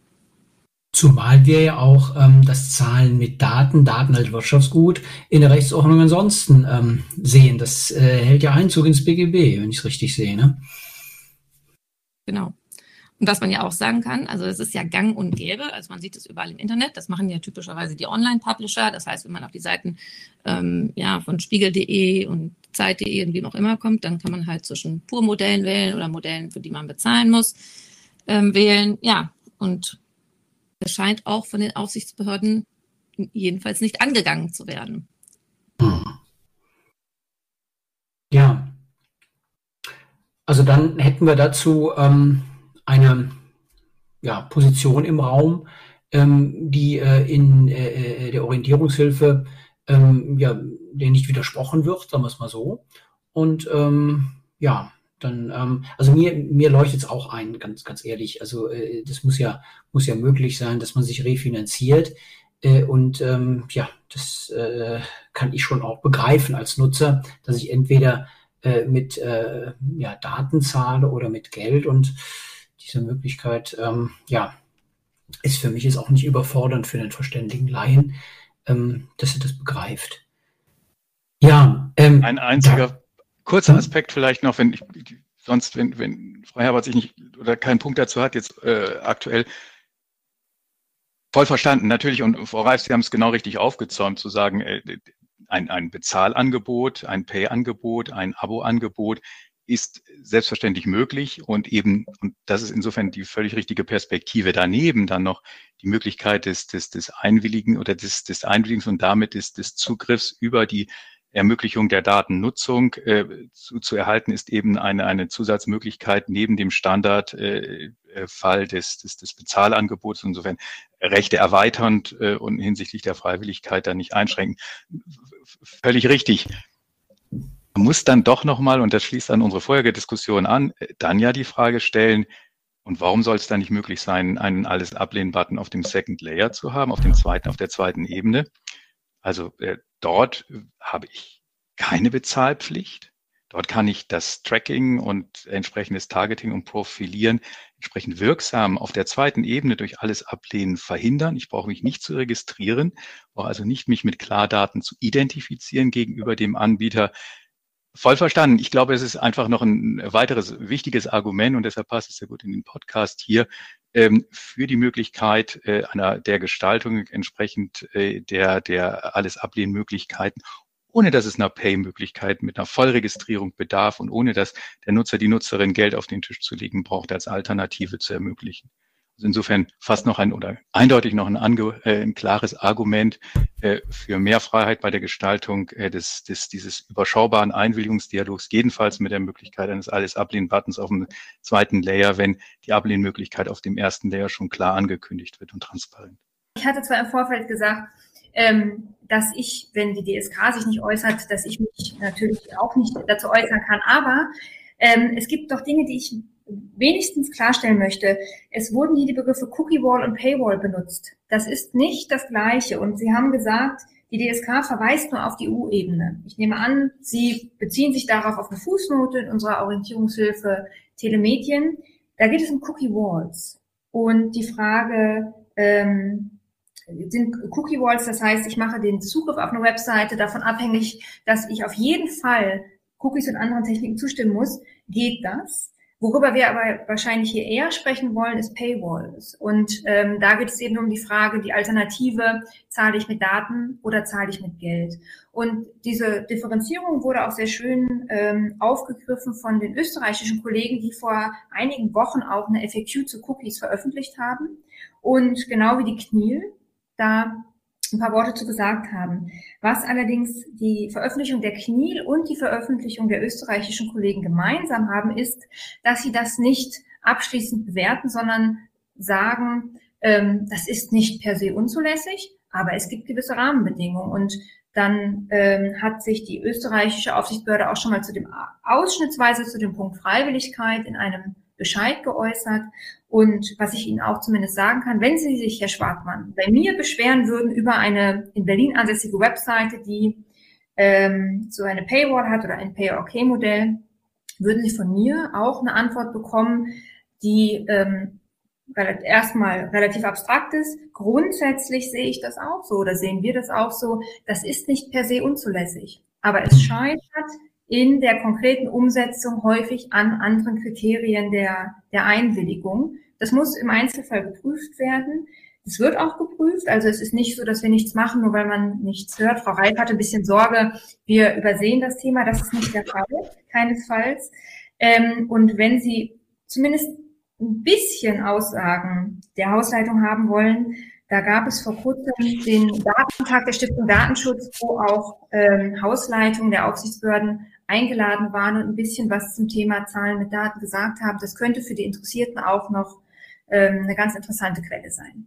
Zumal wir ja auch ähm, das Zahlen mit Daten, Daten als Wirtschaftsgut, in der Rechtsordnung ansonsten ähm, sehen. Das äh, hält ja Einzug ins BGB, wenn ich es richtig sehe. Ne? Genau. Und was man ja auch sagen kann, also es ist ja gang und gäbe, also man sieht es überall im Internet, das machen ja typischerweise die Online-Publisher. Das heißt, wenn man auf die Seiten ähm, ja, von spiegel.de und Zeit.de und wie auch immer kommt, dann kann man halt zwischen Pur-Modellen wählen oder Modellen, für die man bezahlen muss, ähm, wählen. Ja, und es scheint auch von den Aufsichtsbehörden jedenfalls nicht angegangen zu werden. Ja. also dann hätten wir dazu ähm, eine ja, Position im Raum, ähm, die äh, in äh, äh, der Orientierungshilfe ähm, ja, der nicht widersprochen wird, sagen wir es mal so. Und ähm, ja, dann, ähm, also mir, mir leuchtet es auch ein, ganz, ganz ehrlich. Also äh, das muss ja, muss ja möglich sein, dass man sich refinanziert. Äh, und ähm, ja, das äh, kann ich schon auch begreifen als Nutzer, dass ich entweder äh, mit äh, ja, Daten zahle oder mit Geld und diese Möglichkeit, ähm, ja, ist für mich jetzt auch nicht überfordernd für den verständigen Laien, ähm, dass er das begreift. Ja, ähm, ein einziger da, kurzer hm? Aspekt vielleicht noch, wenn ich, sonst, wenn, wenn Frau Herbert sich nicht oder keinen Punkt dazu hat, jetzt äh, aktuell, Voll verstanden, natürlich. Und Frau Reif, Sie haben es genau richtig aufgezäumt, zu sagen, äh, ein, ein Bezahlangebot, ein Pay-Angebot, ein Abo-Angebot ist selbstverständlich möglich und eben, und das ist insofern die völlig richtige Perspektive daneben, dann noch die Möglichkeit des, des, des Einwilligen oder des, des Einwilligens und damit des, des Zugriffs über die Ermöglichung der Datennutzung äh, zu, zu erhalten, ist eben eine, eine Zusatzmöglichkeit neben dem Standardfall äh, äh des, des, des Bezahlangebots, insofern Rechte erweiternd äh, und hinsichtlich der Freiwilligkeit dann nicht einschränken. Völlig richtig. Man muss dann doch nochmal, und das schließt an unsere vorherige Diskussion an, äh, dann ja die Frage stellen, und warum soll es dann nicht möglich sein, einen alles ablehnen-Button auf dem Second Layer zu haben, auf dem zweiten, auf der zweiten Ebene? Also äh, dort habe ich keine Bezahlpflicht. Dort kann ich das Tracking und entsprechendes Targeting und Profilieren entsprechend wirksam auf der zweiten Ebene durch alles Ablehnen verhindern. Ich brauche mich nicht zu registrieren, brauche also nicht mich mit Klardaten zu identifizieren gegenüber dem Anbieter. Voll verstanden. Ich glaube, es ist einfach noch ein weiteres wichtiges Argument und deshalb passt es sehr gut in den Podcast hier ähm, für die Möglichkeit äh, einer der Gestaltung entsprechend äh, der der alles ablehnen Möglichkeiten ohne dass es einer Pay-Möglichkeit mit einer Vollregistrierung bedarf und ohne dass der Nutzer, die Nutzerin Geld auf den Tisch zu legen braucht, als Alternative zu ermöglichen. Insofern fast noch ein oder eindeutig noch ein, ange, äh, ein klares Argument äh, für mehr Freiheit bei der Gestaltung äh, des, des, dieses überschaubaren Einwilligungsdialogs, jedenfalls mit der Möglichkeit eines alles Ablehn-Buttons auf dem zweiten Layer, wenn die Ablehnmöglichkeit auf dem ersten Layer schon klar angekündigt wird und transparent. Ich hatte zwar im Vorfeld gesagt, ähm, dass ich, wenn die DSK sich nicht äußert, dass ich mich natürlich auch nicht dazu äußern kann, aber ähm, es gibt doch Dinge, die ich wenigstens klarstellen möchte, es wurden hier die Begriffe Cookie Wall und Paywall benutzt. Das ist nicht das Gleiche. Und Sie haben gesagt, die DSK verweist nur auf die EU-Ebene. Ich nehme an, Sie beziehen sich darauf auf eine Fußnote in unserer Orientierungshilfe Telemedien. Da geht es um Cookie Walls. Und die Frage, ähm, sind Cookie Walls, das heißt, ich mache den Zugriff auf eine Webseite davon abhängig, dass ich auf jeden Fall Cookies und anderen Techniken zustimmen muss. Geht das? Worüber wir aber wahrscheinlich hier eher sprechen wollen, ist Paywalls. Und ähm, da geht es eben um die Frage, die Alternative, zahle ich mit Daten oder zahle ich mit Geld? Und diese Differenzierung wurde auch sehr schön ähm, aufgegriffen von den österreichischen Kollegen, die vor einigen Wochen auch eine FAQ zu Cookies veröffentlicht haben. Und genau wie die KNIL da ein paar Worte zu gesagt haben. Was allerdings die Veröffentlichung der KNIL und die Veröffentlichung der österreichischen Kollegen gemeinsam haben, ist, dass sie das nicht abschließend bewerten, sondern sagen, ähm, das ist nicht per se unzulässig, aber es gibt gewisse Rahmenbedingungen. Und dann ähm, hat sich die österreichische Aufsichtsbehörde auch schon mal zu dem ausschnittsweise zu dem Punkt Freiwilligkeit in einem Bescheid geäußert. Und was ich Ihnen auch zumindest sagen kann, wenn Sie sich, Herr Schwartmann, bei mir beschweren würden über eine in Berlin ansässige Webseite, die ähm, so eine Paywall hat oder ein Pay-OK-Modell, würden Sie von mir auch eine Antwort bekommen, die ähm, erstmal relativ abstrakt ist. Grundsätzlich sehe ich das auch so oder sehen wir das auch so. Das ist nicht per se unzulässig. Aber es scheitert in der konkreten Umsetzung häufig an anderen Kriterien der, der Einwilligung. Das muss im Einzelfall geprüft werden. Es wird auch geprüft. Also es ist nicht so, dass wir nichts machen, nur weil man nichts hört. Frau Reif hatte ein bisschen Sorge, wir übersehen das Thema. Das ist nicht der Fall, keinesfalls. Ähm, und wenn Sie zumindest ein bisschen Aussagen der Hausleitung haben wollen, Da gab es vor kurzem den Datentag der Stiftung Datenschutz, wo auch ähm, Hausleitungen der Aufsichtsbehörden eingeladen waren und ein bisschen was zum Thema Zahlen mit Daten gesagt haben. Das könnte für die Interessierten auch noch ähm, eine ganz interessante Quelle sein.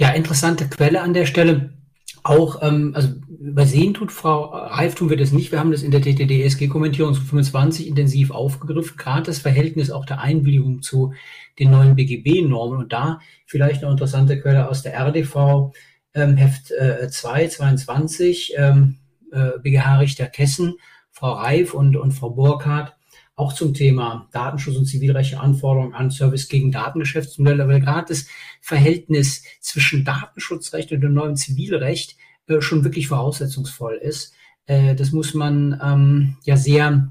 Ja, interessante Quelle an der Stelle. Auch, ähm, also übersehen tut Frau Reif, tun wir das nicht. Wir haben das in der TTDSG-Kommentierung zu 25 intensiv aufgegriffen, gerade das Verhältnis auch der Einwilligung zu den neuen BGB-Normen. Und da vielleicht noch interessante Quelle aus der RDV, ähm, Heft äh, 2, 22, ähm, äh, BGH-Richter Kessen, Frau Reif und, und Frau Burkhardt, auch zum Thema Datenschutz und zivilrechtliche Anforderungen an Service gegen Datengeschäftsmodelle, weil gerade das Verhältnis zwischen Datenschutzrecht und dem neuen Zivilrecht äh, schon wirklich voraussetzungsvoll ist. Äh, das muss man ähm, ja sehr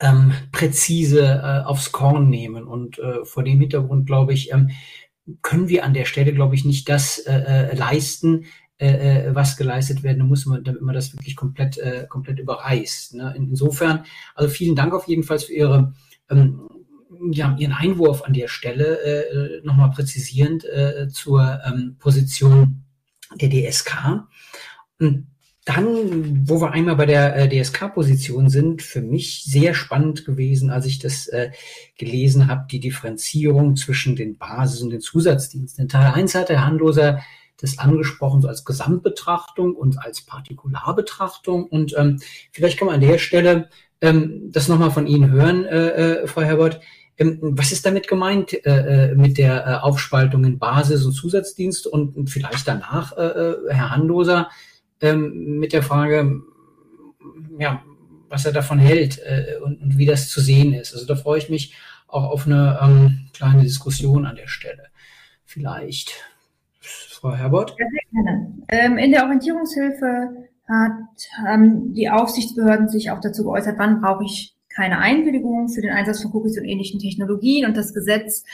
ähm, präzise äh, aufs Korn nehmen. Und äh, vor dem Hintergrund, glaube ich, ähm, können wir an der Stelle, glaube ich, nicht das äh, äh leisten, äh, äh, was geleistet werden muss, damit man das wirklich komplett, äh, komplett überreißt. Ne? Insofern, also vielen Dank auf jeden Fall für Ihre ähm, ja, Ihren Einwurf an der Stelle, äh, nochmal präzisierend äh, zur ähm, Position der DSK. Und dann, wo wir einmal bei der äh, DSK-Position sind, für mich sehr spannend gewesen, als ich das äh, gelesen habe, die Differenzierung zwischen den Basis- und den Zusatzdiensten. In Teil 1 hat der Handloser das angesprochen, so als Gesamtbetrachtung und als Partikularbetrachtung. Und ähm, vielleicht kann man an der Stelle ähm, das nochmal von Ihnen hören, äh, äh, Frau Herbert. Ähm, was ist damit gemeint äh, äh, mit der äh, Aufspaltung in Basis- und Zusatzdienst und, und vielleicht danach, äh, äh Herr Handloser, ähm, mit der Frage, ja, was er davon hält äh, und, und, wie das zu sehen ist. Also da freue ich mich auch auf eine ähm, kleine Diskussion an der Stelle. Vielleicht. Frau Herbert? Ja, sehr gerne. Ähm, in der Orientierungshilfe hat, haben die Aufsichtsbehörden sich auch dazu geäußert, wann brauche ich keine Einwilligung für den Einsatz von Cookies und ähnlichen Technologien. Und das Gesetz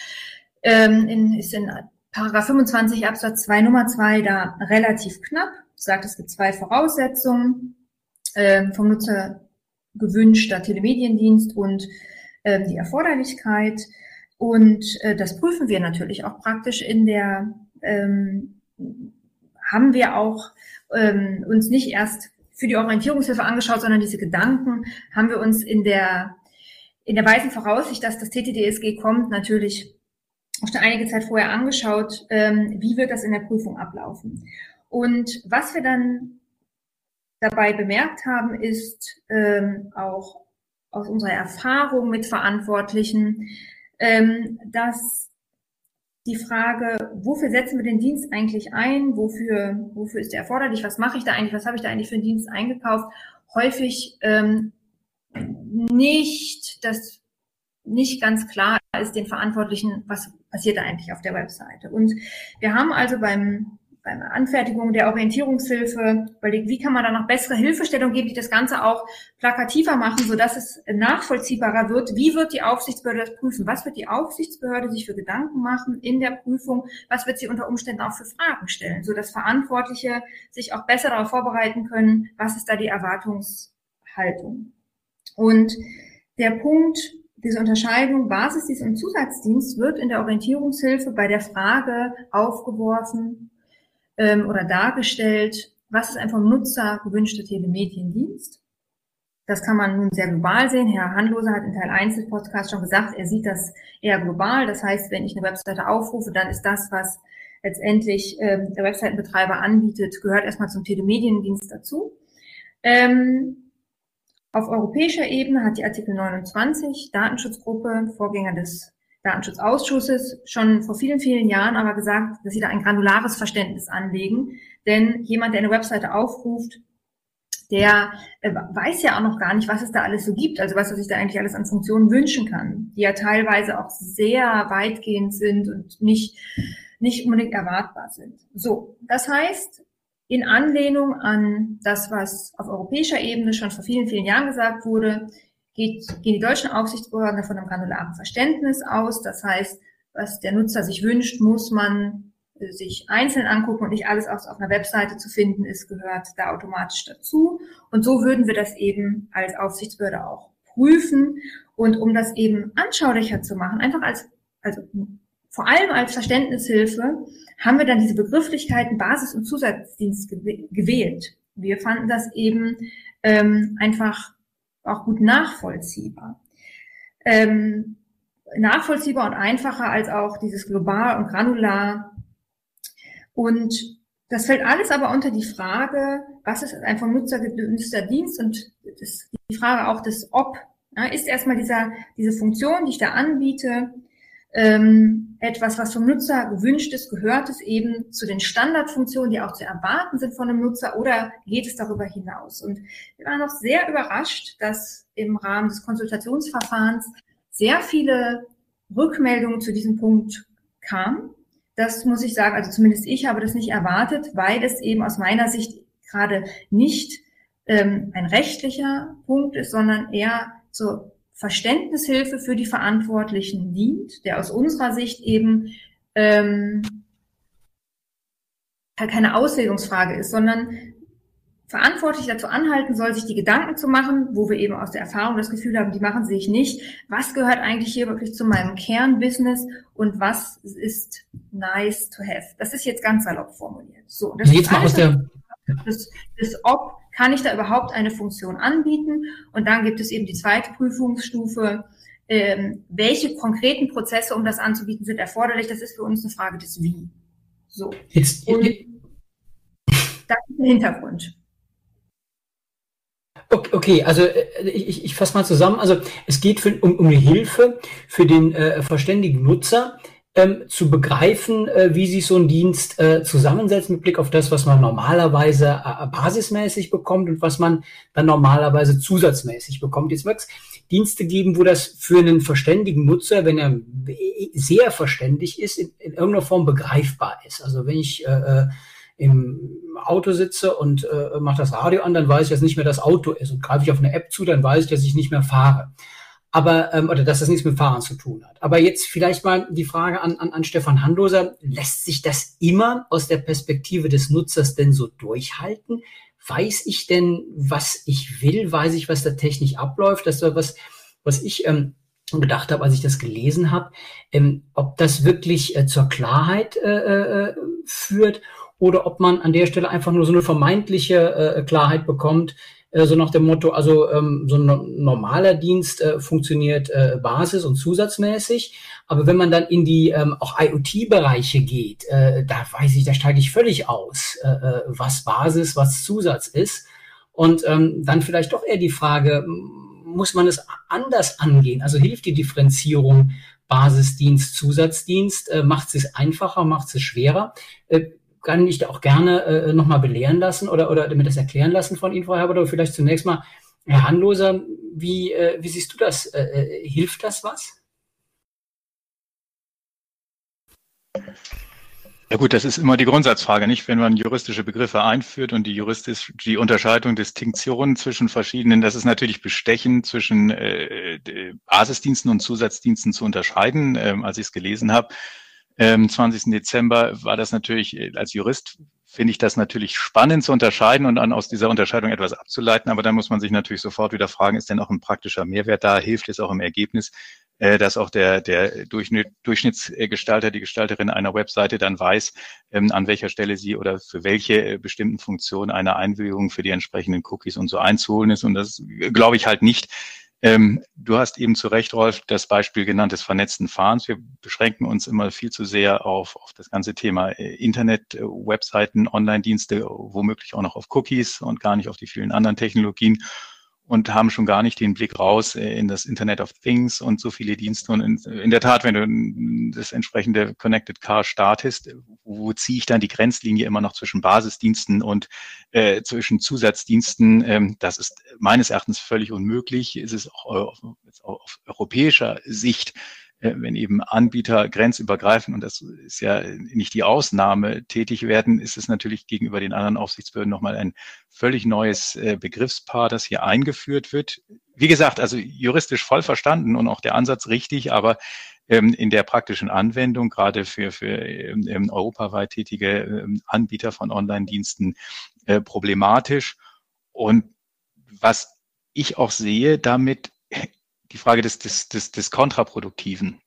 ähm, in, ist in Paragraph 25 Absatz 2 Nummer 2 da relativ knapp. Sagt, es gibt zwei Voraussetzungen ähm, vom Nutzer gewünschter Telemediendienst und ähm, die Erforderlichkeit. Und äh, das prüfen wir natürlich auch praktisch in der ähm, haben wir auch ähm, uns nicht erst für die Orientierungshilfe angeschaut, sondern diese Gedanken haben wir uns in der, in der weisen Voraussicht, dass das TTDSG kommt, natürlich auch schon einige Zeit vorher angeschaut, ähm, wie wird das in der Prüfung ablaufen. Und was wir dann dabei bemerkt haben, ist ähm, auch aus unserer Erfahrung mit Verantwortlichen, ähm, dass die Frage, wofür setzen wir den Dienst eigentlich ein? Wofür, wofür ist der erforderlich? Was mache ich da eigentlich? Was habe ich da eigentlich für einen Dienst eingekauft? Häufig ähm, nicht, das nicht ganz klar ist den Verantwortlichen, was passiert da eigentlich auf der Webseite. Und wir haben also beim bei der Anfertigung der Orientierungshilfe überlegt, wie kann man da noch bessere Hilfestellung geben, die das Ganze auch plakativer machen, sodass es nachvollziehbarer wird. Wie wird die Aufsichtsbehörde das prüfen? Was wird die Aufsichtsbehörde sich für Gedanken machen in der Prüfung? Was wird sie unter Umständen auch für Fragen stellen, sodass Verantwortliche sich auch besser darauf vorbereiten können, was ist da die Erwartungshaltung? Und der Punkt, diese Unterscheidung Basisdienst und Zusatzdienst wird in der Orientierungshilfe bei der Frage aufgeworfen, ähm, oder dargestellt, was ist ein vom Nutzer gewünschter Telemediendienst. Das kann man nun sehr global sehen. Herr Handloser hat in Teil 1 des Podcasts schon gesagt, er sieht das eher global. Das heißt, wenn ich eine Webseite aufrufe, dann ist das, was letztendlich ähm, der Webseitenbetreiber anbietet, gehört erstmal zum Telemediendienst dazu. Ähm, auf europäischer Ebene hat die Artikel 29 Datenschutzgruppe, Vorgänger des Datenschutzausschusses schon vor vielen, vielen Jahren aber gesagt, dass sie da ein granulares Verständnis anlegen. Denn jemand, der eine Webseite aufruft, der äh, weiß ja auch noch gar nicht, was es da alles so gibt, also was er sich da eigentlich alles an Funktionen wünschen kann, die ja teilweise auch sehr weitgehend sind und nicht, nicht unbedingt erwartbar sind. So, das heißt, in Anlehnung an das, was auf europäischer Ebene schon vor vielen, vielen Jahren gesagt wurde, geht, gehen die deutschen Aufsichtsbehörden von einem granularen Verständnis aus. Das heißt, was der Nutzer sich wünscht, muss man äh, sich einzeln angucken und nicht alles, was auf einer Webseite zu finden ist, gehört da automatisch dazu. Und so würden wir das eben als Aufsichtsbehörde auch prüfen. Und um das eben anschaulicher zu machen, einfach als, also vor allem als Verständnishilfe haben wir dann diese Begrifflichkeiten Basis- und Zusatzdienst gewählt. Wir fanden das eben ähm, einfach auch gut nachvollziehbar. Ähm, nachvollziehbar und einfacher als auch dieses global und granular. Und das fällt alles aber unter die Frage, was ist ein vom Nutzer gewünschter Dienst und das, die Frage auch des Ob. Ja, ist erstmal dieser, diese Funktion, die ich da anbiete, ähm, etwas, was vom Nutzer gewünscht ist, gehört es eben zu den Standardfunktionen, die auch zu erwarten sind von einem Nutzer oder geht es darüber hinaus? Und wir waren noch sehr überrascht, dass im Rahmen des Konsultationsverfahrens sehr viele Rückmeldungen zu diesem Punkt kamen. Das muss ich sagen, also zumindest ich habe das nicht erwartet, weil es eben aus meiner Sicht gerade nicht ähm, ein rechtlicher Punkt ist, sondern eher zur Verständnishilfe für die Verantwortlichen dient, der aus unserer Sicht eben ähm, keine Auslegungsfrage ist, sondern verantwortlich dazu anhalten soll, sich die Gedanken zu machen, wo wir eben aus der Erfahrung das Gefühl haben, die machen sich nicht. Was gehört eigentlich hier wirklich zu meinem Kernbusiness und was ist nice to have? Das ist jetzt ganz salopp formuliert. So, das jetzt mal aus der das, das Ob kann ich da überhaupt eine Funktion anbieten? Und dann gibt es eben die zweite Prüfungsstufe. Ähm, welche konkreten Prozesse, um das anzubieten, sind erforderlich? Das ist für uns eine Frage des Wie. So. Jetzt, Und das ist der Hintergrund. Okay, also äh, ich, ich fasse mal zusammen. Also es geht für, um, um eine Hilfe für den äh, verständigen Nutzer, ähm, zu begreifen, äh, wie sich so ein Dienst äh, zusammensetzt mit Blick auf das, was man normalerweise äh, basismäßig bekommt und was man dann normalerweise zusatzmäßig bekommt. Jetzt wird es Dienste geben, wo das für einen verständigen Nutzer, wenn er sehr verständig ist, in, in irgendeiner Form begreifbar ist. Also wenn ich äh, äh im Auto sitze und äh, mache das Radio an, dann weiß ich, dass nicht mehr das Auto ist. Und greife ich auf eine App zu, dann weiß ich, dass ich nicht mehr fahre aber ähm, oder dass das nichts mit Fahren zu tun hat. Aber jetzt vielleicht mal die Frage an, an, an Stefan Handloser, lässt sich das immer aus der Perspektive des Nutzers denn so durchhalten? Weiß ich denn, was ich will? Weiß ich, was da technisch abläuft? Das war was, was ich ähm, gedacht habe, als ich das gelesen habe, ähm, ob das wirklich äh, zur Klarheit äh, äh, führt oder ob man an der Stelle einfach nur so eine vermeintliche äh, Klarheit bekommt, äh, so nach dem Motto, also ähm, so ein normaler Dienst äh, funktioniert äh, basis- und zusatzmäßig, aber wenn man dann in die ähm, auch IoT-Bereiche geht, äh, da weiß ich, da steige ich völlig aus, äh, äh, was Basis, was Zusatz ist. Und ähm, dann vielleicht doch eher die Frage, muss man es anders angehen? Also hilft die Differenzierung Basisdienst, Zusatzdienst, äh, macht es einfacher, macht es schwerer? Äh, kann ich auch gerne äh, nochmal belehren lassen oder, oder mir das erklären lassen von Ihnen, Frau Herbert, oder vielleicht zunächst mal, Herr Handloser, wie, äh, wie siehst du das? Äh, äh, hilft das was? Ja gut, das ist immer die Grundsatzfrage, nicht? Wenn man juristische Begriffe einführt und die juristisch die Unterscheidung, Distinktionen zwischen verschiedenen, das ist natürlich bestechend zwischen äh, Basisdiensten und Zusatzdiensten zu unterscheiden. Ähm, als ich es gelesen habe, ähm, 20. Dezember war das natürlich äh, als Jurist finde ich das natürlich spannend zu unterscheiden und dann aus dieser Unterscheidung etwas abzuleiten. Aber dann muss man sich natürlich sofort wieder fragen, ist denn auch ein praktischer Mehrwert da? Hilft es auch im Ergebnis, äh, dass auch der, der Durchschnitt, Durchschnittsgestalter, die Gestalterin einer Webseite dann weiß, ähm, an welcher Stelle sie oder für welche äh, bestimmten Funktionen eine Einwilligung für die entsprechenden Cookies und so einzuholen ist. Und das glaube ich halt nicht, ähm, du hast eben zu Recht, Rolf, das Beispiel genannt des vernetzten Fahrens. Wir beschränken uns immer viel zu sehr auf, auf das ganze Thema äh, Internet, äh, Webseiten, Online-Dienste, womöglich auch noch auf Cookies und gar nicht auf die vielen anderen Technologien und haben schon gar nicht den Blick raus äh, in das Internet of Things und so viele Dienste. Und in, in, der Tat, wenn du das entsprechende Connected Car startest, wo ziehe ich dann die Grenzlinie immer noch zwischen Basisdiensten und äh, zwischen Zusatzdiensten? Ähm, das ist meines Erachtens völlig unmöglich. Es ist auch auf, auf europäischer Sicht äh, wenn eben Anbieter grenzübergreifend, und das ist ja nicht die Ausnahme, tätig werden, ist es natürlich gegenüber den anderen Aufsichtsbehörden nochmal ein völlig neues äh, Begriffspaar, das hier eingeführt wird. Wie gesagt, also juristisch voll verstanden und auch der Ansatz richtig, aber ähm, in der praktischen Anwendung, gerade für, für ähm, europaweit tätige ähm, Anbieter von Online-Diensten, äh, problematisch. Und was ich auch sehe, damit die Frage des, des, des, des Kontraproduktiven.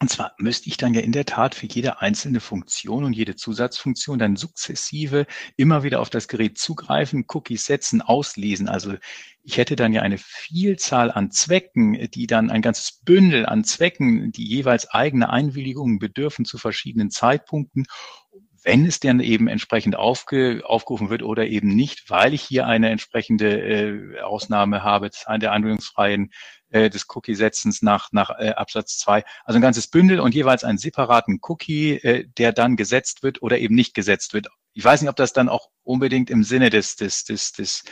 Und zwar müsste ich dann ja in der Tat für jede einzelne Funktion und jede Zusatzfunktion dann sukzessive immer wieder auf das Gerät zugreifen, Cookies setzen, auslesen. Also ich hätte dann ja eine Vielzahl an Zwecken, die dann ein ganzes Bündel an Zwecken, die jeweils eigene Einwilligungen bedürfen zu verschiedenen Zeitpunkten wenn es dann eben entsprechend aufge, aufgerufen wird oder eben nicht, weil ich hier eine entsprechende äh, Ausnahme habe der anwendungsfreien äh, des Cookie-Setzens nach, nach äh, Absatz 2. Also ein ganzes Bündel und jeweils einen separaten Cookie, äh, der dann gesetzt wird oder eben nicht gesetzt wird. Ich weiß nicht, ob das dann auch unbedingt im Sinne des, des, des, des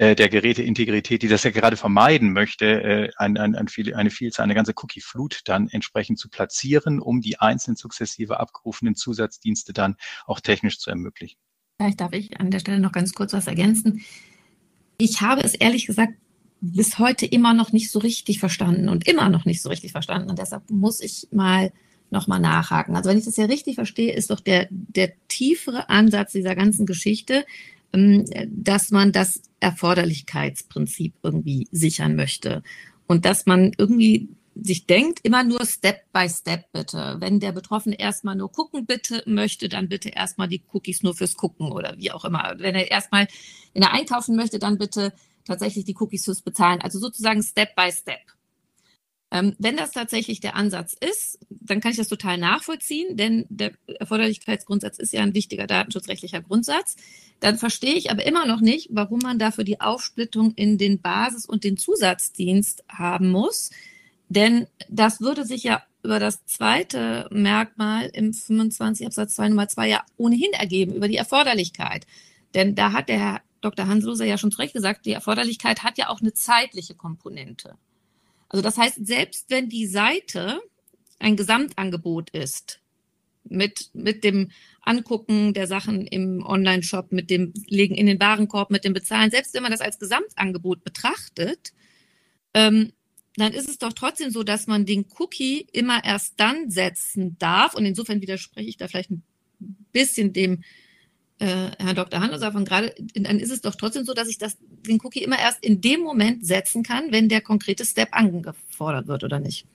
äh, der Geräteintegrität, die das ja gerade vermeiden möchte, äh, ein, ein, ein viel, eine Vielzahl, eine ganze Cookie-Flut dann entsprechend zu platzieren, um die einzelnen sukzessive abgerufenen Zusatzdienste dann auch technisch zu ermöglichen. Vielleicht darf ich an der Stelle noch ganz kurz was ergänzen. Ich habe es ehrlich gesagt bis heute immer noch nicht so richtig verstanden und immer noch nicht so richtig verstanden. Und deshalb muss ich mal nochmal nachhaken. Also wenn ich das ja richtig verstehe, ist doch der, der tiefere Ansatz dieser ganzen Geschichte, dass man das Erforderlichkeitsprinzip irgendwie sichern möchte und dass man irgendwie sich denkt, immer nur Step by Step bitte. Wenn der Betroffene erstmal nur gucken bitte möchte, dann bitte erstmal die Cookies nur fürs Gucken oder wie auch immer. Wenn er erstmal, wenn er einkaufen möchte, dann bitte tatsächlich die Cookies fürs Bezahlen. Also sozusagen Step by Step. Ähm, wenn das tatsächlich der Ansatz ist, dann kann ich das total nachvollziehen, denn der Erforderlichkeitsgrundsatz ist ja ein wichtiger datenschutzrechtlicher Grundsatz. Dann verstehe ich aber immer noch nicht, warum man dafür die Aufsplittung in den Basis- und den Zusatzdienst haben muss. Denn das würde sich ja über das zweite Merkmal im 25 Absatz 2 Nummer 2 ja ohnehin ergeben, über die Erforderlichkeit. Denn da hat der Herr Dr. Hansloser ja schon zu Recht gesagt, die Erforderlichkeit hat ja auch eine zeitliche Komponente. Also das heißt, selbst wenn die Seite ein Gesamtangebot ist, mit, mit dem Angucken der Sachen im Online-Shop, mit dem Legen in den Warenkorb, mit dem Bezahlen, selbst wenn man das als Gesamtangebot betrachtet, ähm, dann ist es doch trotzdem so, dass man den Cookie immer erst dann setzen darf. Und insofern widerspreche ich da vielleicht ein bisschen dem äh, Herr Dr. Handelser von gerade, dann ist es doch trotzdem so, dass ich das, den Cookie immer erst in dem Moment setzen kann, wenn der konkrete Step angefordert wird, oder nicht?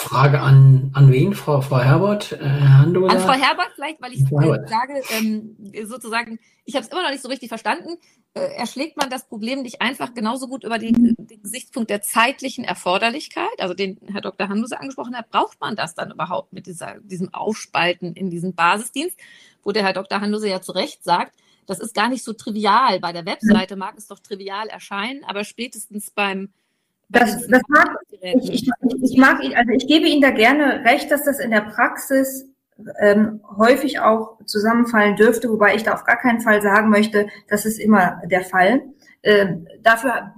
Frage an, an wen, Frau, Frau Herbert? Äh, an Frau Herbert vielleicht, weil ich sage, ähm, sozusagen, ich habe es immer noch nicht so richtig verstanden. Äh, erschlägt man das Problem nicht einfach genauso gut über den, den Gesichtspunkt der zeitlichen Erforderlichkeit, also den Herr Dr. Handluse angesprochen hat, braucht man das dann überhaupt mit dieser, diesem Aufspalten in diesen Basisdienst? wo der Herr Dr. Handlose ja zu Recht sagt, das ist gar nicht so trivial. Bei der Webseite mag es doch trivial erscheinen, aber spätestens beim das, das mag, ich, ich, ich mag ihn, also ich gebe Ihnen da gerne recht, dass das in der Praxis ähm, häufig auch zusammenfallen dürfte, wobei ich da auf gar keinen Fall sagen möchte, das ist immer der Fall. Ähm, dafür,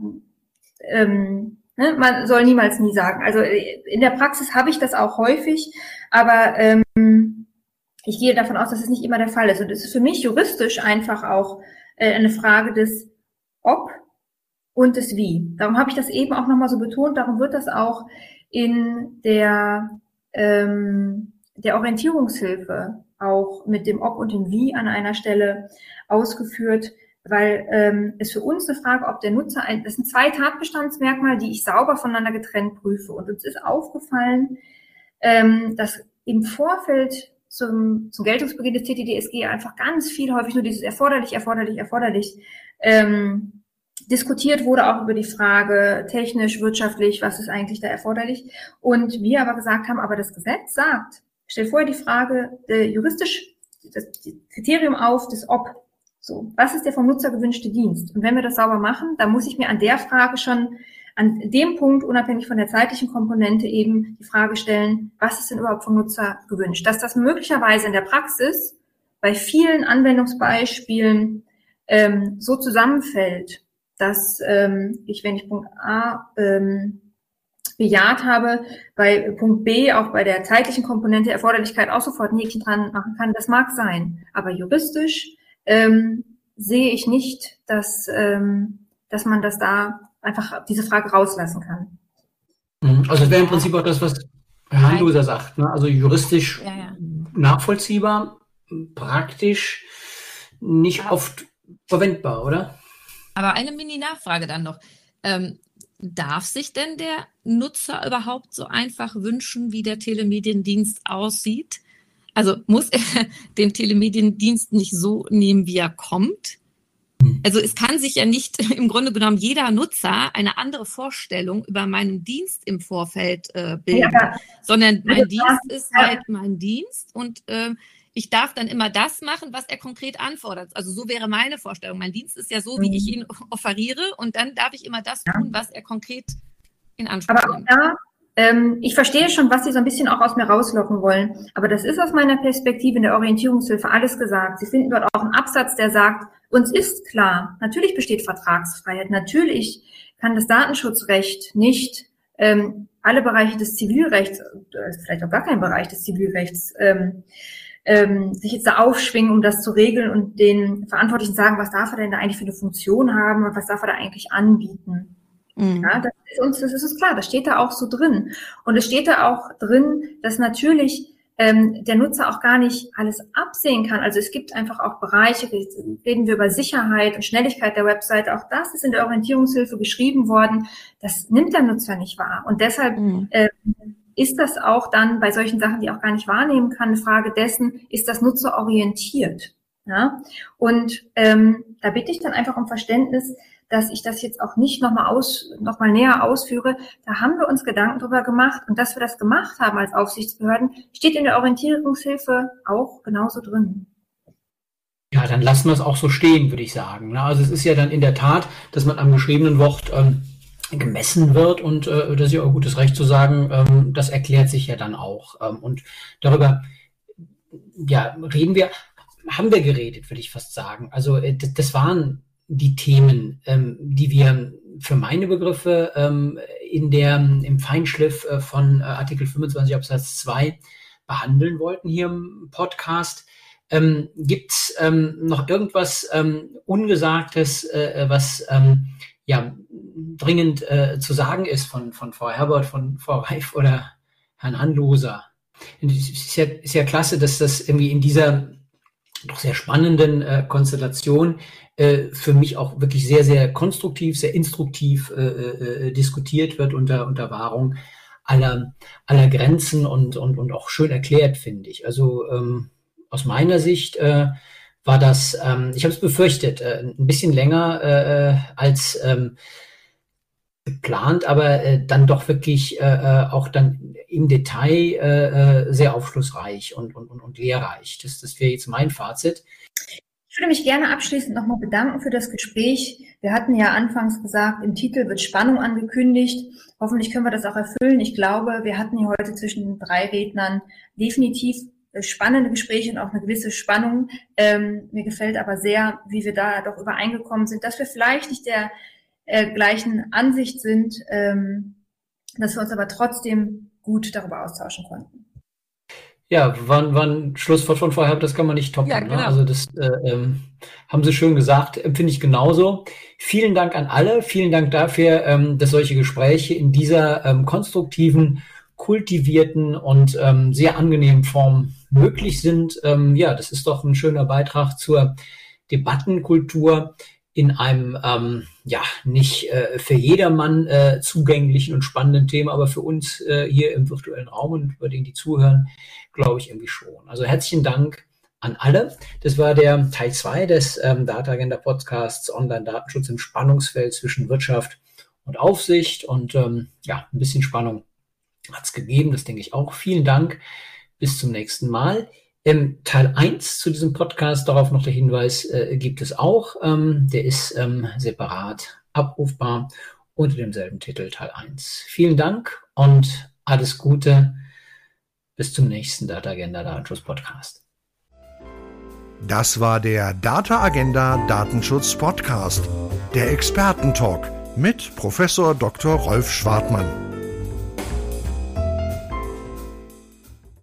ähm, ne, man soll niemals nie sagen. Also äh, in der Praxis habe ich das auch häufig, aber ähm, ich gehe davon aus, dass es nicht immer der Fall ist. Und es ist für mich juristisch einfach auch äh, eine Frage des Ob und des Wie. Darum habe ich das eben auch nochmal so betont. Darum wird das auch in der, ähm, der Orientierungshilfe auch mit dem Ob und dem Wie an einer Stelle ausgeführt, weil ähm, es für uns eine Frage, ob der Nutzer ein, das sind zwei Tatbestandsmerkmale, die ich sauber voneinander getrennt prüfe. Und uns ist aufgefallen, ähm, dass im Vorfeld zum, zum Geltungsbeginn des TTDSG einfach ganz viel häufig nur dieses erforderlich, erforderlich, erforderlich ähm, diskutiert wurde auch über die Frage technisch, wirtschaftlich, was ist eigentlich da erforderlich. Und wir aber gesagt haben, aber das Gesetz sagt, stell vorher die Frage äh, juristisch das Kriterium auf des Ob. So, was ist der vom Nutzer gewünschte Dienst? Und wenn wir das sauber machen, dann muss ich mir an der Frage schon an dem Punkt, unabhängig von der zeitlichen Komponente, eben die Frage stellen, was ist denn überhaupt vom Nutzer gewünscht? Dass das möglicherweise in der Praxis bei vielen Anwendungsbeispielen ähm, so zusammenfällt, dass ähm, ich, wenn ich Punkt A ähm, bejaht habe, bei Punkt B auch bei der zeitlichen Komponente Erforderlichkeit auch sofort Nägchen dran machen kann, das mag sein. Aber juristisch ähm, sehe ich nicht, dass, ähm, dass man das da einfach diese Frage rauslassen kann. Mhm. Also das wäre im Prinzip auch das, was Herr Handloser sagt. Ne? Also juristisch ja, ja. nachvollziehbar, praktisch nicht ja. oft verwendbar, oder? Aber eine Mini-Nachfrage dann noch. Ähm, darf sich denn der Nutzer überhaupt so einfach wünschen, wie der Telemediendienst aussieht? Also muss er den Telemediendienst nicht so nehmen, wie er kommt? Hm. Also es kann sich ja nicht im Grunde genommen jeder Nutzer eine andere Vorstellung über meinen Dienst im Vorfeld äh, bilden, ja. sondern mein Dienst ist halt mein Dienst und äh, ich darf dann immer das machen, was er konkret anfordert. Also so wäre meine Vorstellung. Mein Dienst ist ja so, wie ich mhm. ihn offeriere und dann darf ich immer das tun, was er konkret in Anspruch nimmt. Aber auch da ähm, ich verstehe schon, was Sie so ein bisschen auch aus mir rauslocken wollen. Aber das ist aus meiner Perspektive in der Orientierungshilfe alles gesagt. Sie finden dort auch einen Absatz, der sagt, uns ist klar, natürlich besteht Vertragsfreiheit. Natürlich kann das Datenschutzrecht nicht ähm, alle Bereiche des Zivilrechts, äh, vielleicht auch gar kein Bereich des Zivilrechts, ähm, ähm, sich jetzt da aufschwingen, um das zu regeln und den Verantwortlichen sagen, was darf er denn da eigentlich für eine Funktion haben und was darf er da eigentlich anbieten. Mhm. Ja, das ist uns, das ist uns klar, das steht da auch so drin. Und es steht da auch drin, dass natürlich ähm, der Nutzer auch gar nicht alles absehen kann. Also es gibt einfach auch Bereiche, reden wir über Sicherheit und Schnelligkeit der Webseite, auch das ist in der Orientierungshilfe geschrieben worden. Das nimmt der Nutzer nicht wahr. Und deshalb mhm. äh, ist das auch dann bei solchen Sachen, die auch gar nicht wahrnehmen kann, eine Frage dessen, ist das nutzerorientiert? Ja? Und ähm, da bitte ich dann einfach um Verständnis, dass ich das jetzt auch nicht nochmal aus, noch näher ausführe. Da haben wir uns Gedanken drüber gemacht und dass wir das gemacht haben als Aufsichtsbehörden, steht in der Orientierungshilfe auch genauso drin. Ja, dann lassen wir es auch so stehen, würde ich sagen. Also es ist ja dann in der Tat, dass man am geschriebenen Wort ähm, gemessen wird und äh, das ist ja auch gutes Recht zu sagen, ähm, das erklärt sich ja dann auch. Ähm, und darüber ja, reden wir, haben wir geredet, würde ich fast sagen. Also äh, das, waren die Themen, ähm, die wir für meine Begriffe ähm, in der, im Feinschliff äh, von äh, Artikel 25 Absatz 2 behandeln wollten hier im Podcast. Ähm, Gibt es ähm, noch irgendwas ähm, Ungesagtes, äh, was ähm, ja dringend äh, zu sagen ist von, von Frau Herbert, von Frau Reif oder Herrn Handloser? Es ist ja, ist ja klasse, dass das irgendwie in dieser doch sehr spannenden äh, Konstellation äh, für mich auch wirklich sehr, sehr konstruktiv, sehr instruktiv äh, äh, diskutiert wird unter, unter Wahrung aller, aller Grenzen und, und, und auch schön erklärt, finde ich. Also ähm, aus meiner Sicht äh, war das, ähm, ich habe es befürchtet, äh, ein bisschen länger als ähm, geplant, aber äh, dann doch wirklich äh, äh auch dann im Detail äh, äh, sehr aufschlussreich und, und, und, und lehrreich. Das, das wäre jetzt mein Fazit. Ich würde mich gerne abschließend nochmal bedanken für das Gespräch. Wir hatten ja anfangs gesagt, im Titel wird Spannung angekündigt. Hoffentlich können wir das auch erfüllen. Ich glaube, wir hatten hier heute zwischen den drei Rednern definitiv äh, spannende Gespräche und auch eine gewisse Spannung. Ähm, mir gefällt aber sehr, wie wir da doch übereingekommen sind, dass wir vielleicht nicht der äh, gleichen Ansicht sind, ähm, dass wir uns aber trotzdem gut darüber austauschen konnten. Ja, wann, wann Schlusswort von vorher, das kann man nicht toppen. Ja, ne? genau. ne? Also das äh, ähm, haben Sie schön gesagt, empfinde ich genauso. Vielen Dank an alle, vielen Dank dafür, ähm, dass solche Gespräche in dieser ähm, konstruktiven, kultivierten und ähm, sehr angenehmen Form möglich sind. Ähm, ja, das ist doch ein schöner Beitrag zur Debattenkultur in einem ähm, ja nicht äh, für jedermann äh, zugänglichen und spannenden Thema, aber für uns äh, hier im virtuellen Raum und über den die zuhören, glaube ich irgendwie schon. Also herzlichen Dank an alle. Das war der Teil 2 des ähm, Data Agenda Podcasts Online-Datenschutz im Spannungsfeld zwischen Wirtschaft und Aufsicht. Und ähm, ja, ein bisschen Spannung hat es gegeben, das denke ich auch. Vielen Dank. Bis zum nächsten Mal. Im Teil 1 zu diesem Podcast, darauf noch der Hinweis, äh, gibt es auch. Ähm, der ist ähm, separat abrufbar unter demselben Titel Teil 1. Vielen Dank und alles Gute. Bis zum nächsten Data Agenda Datenschutz Podcast. Das war der Data Agenda Datenschutz Podcast, der Expertentalk mit Professor Dr. Rolf Schwartmann.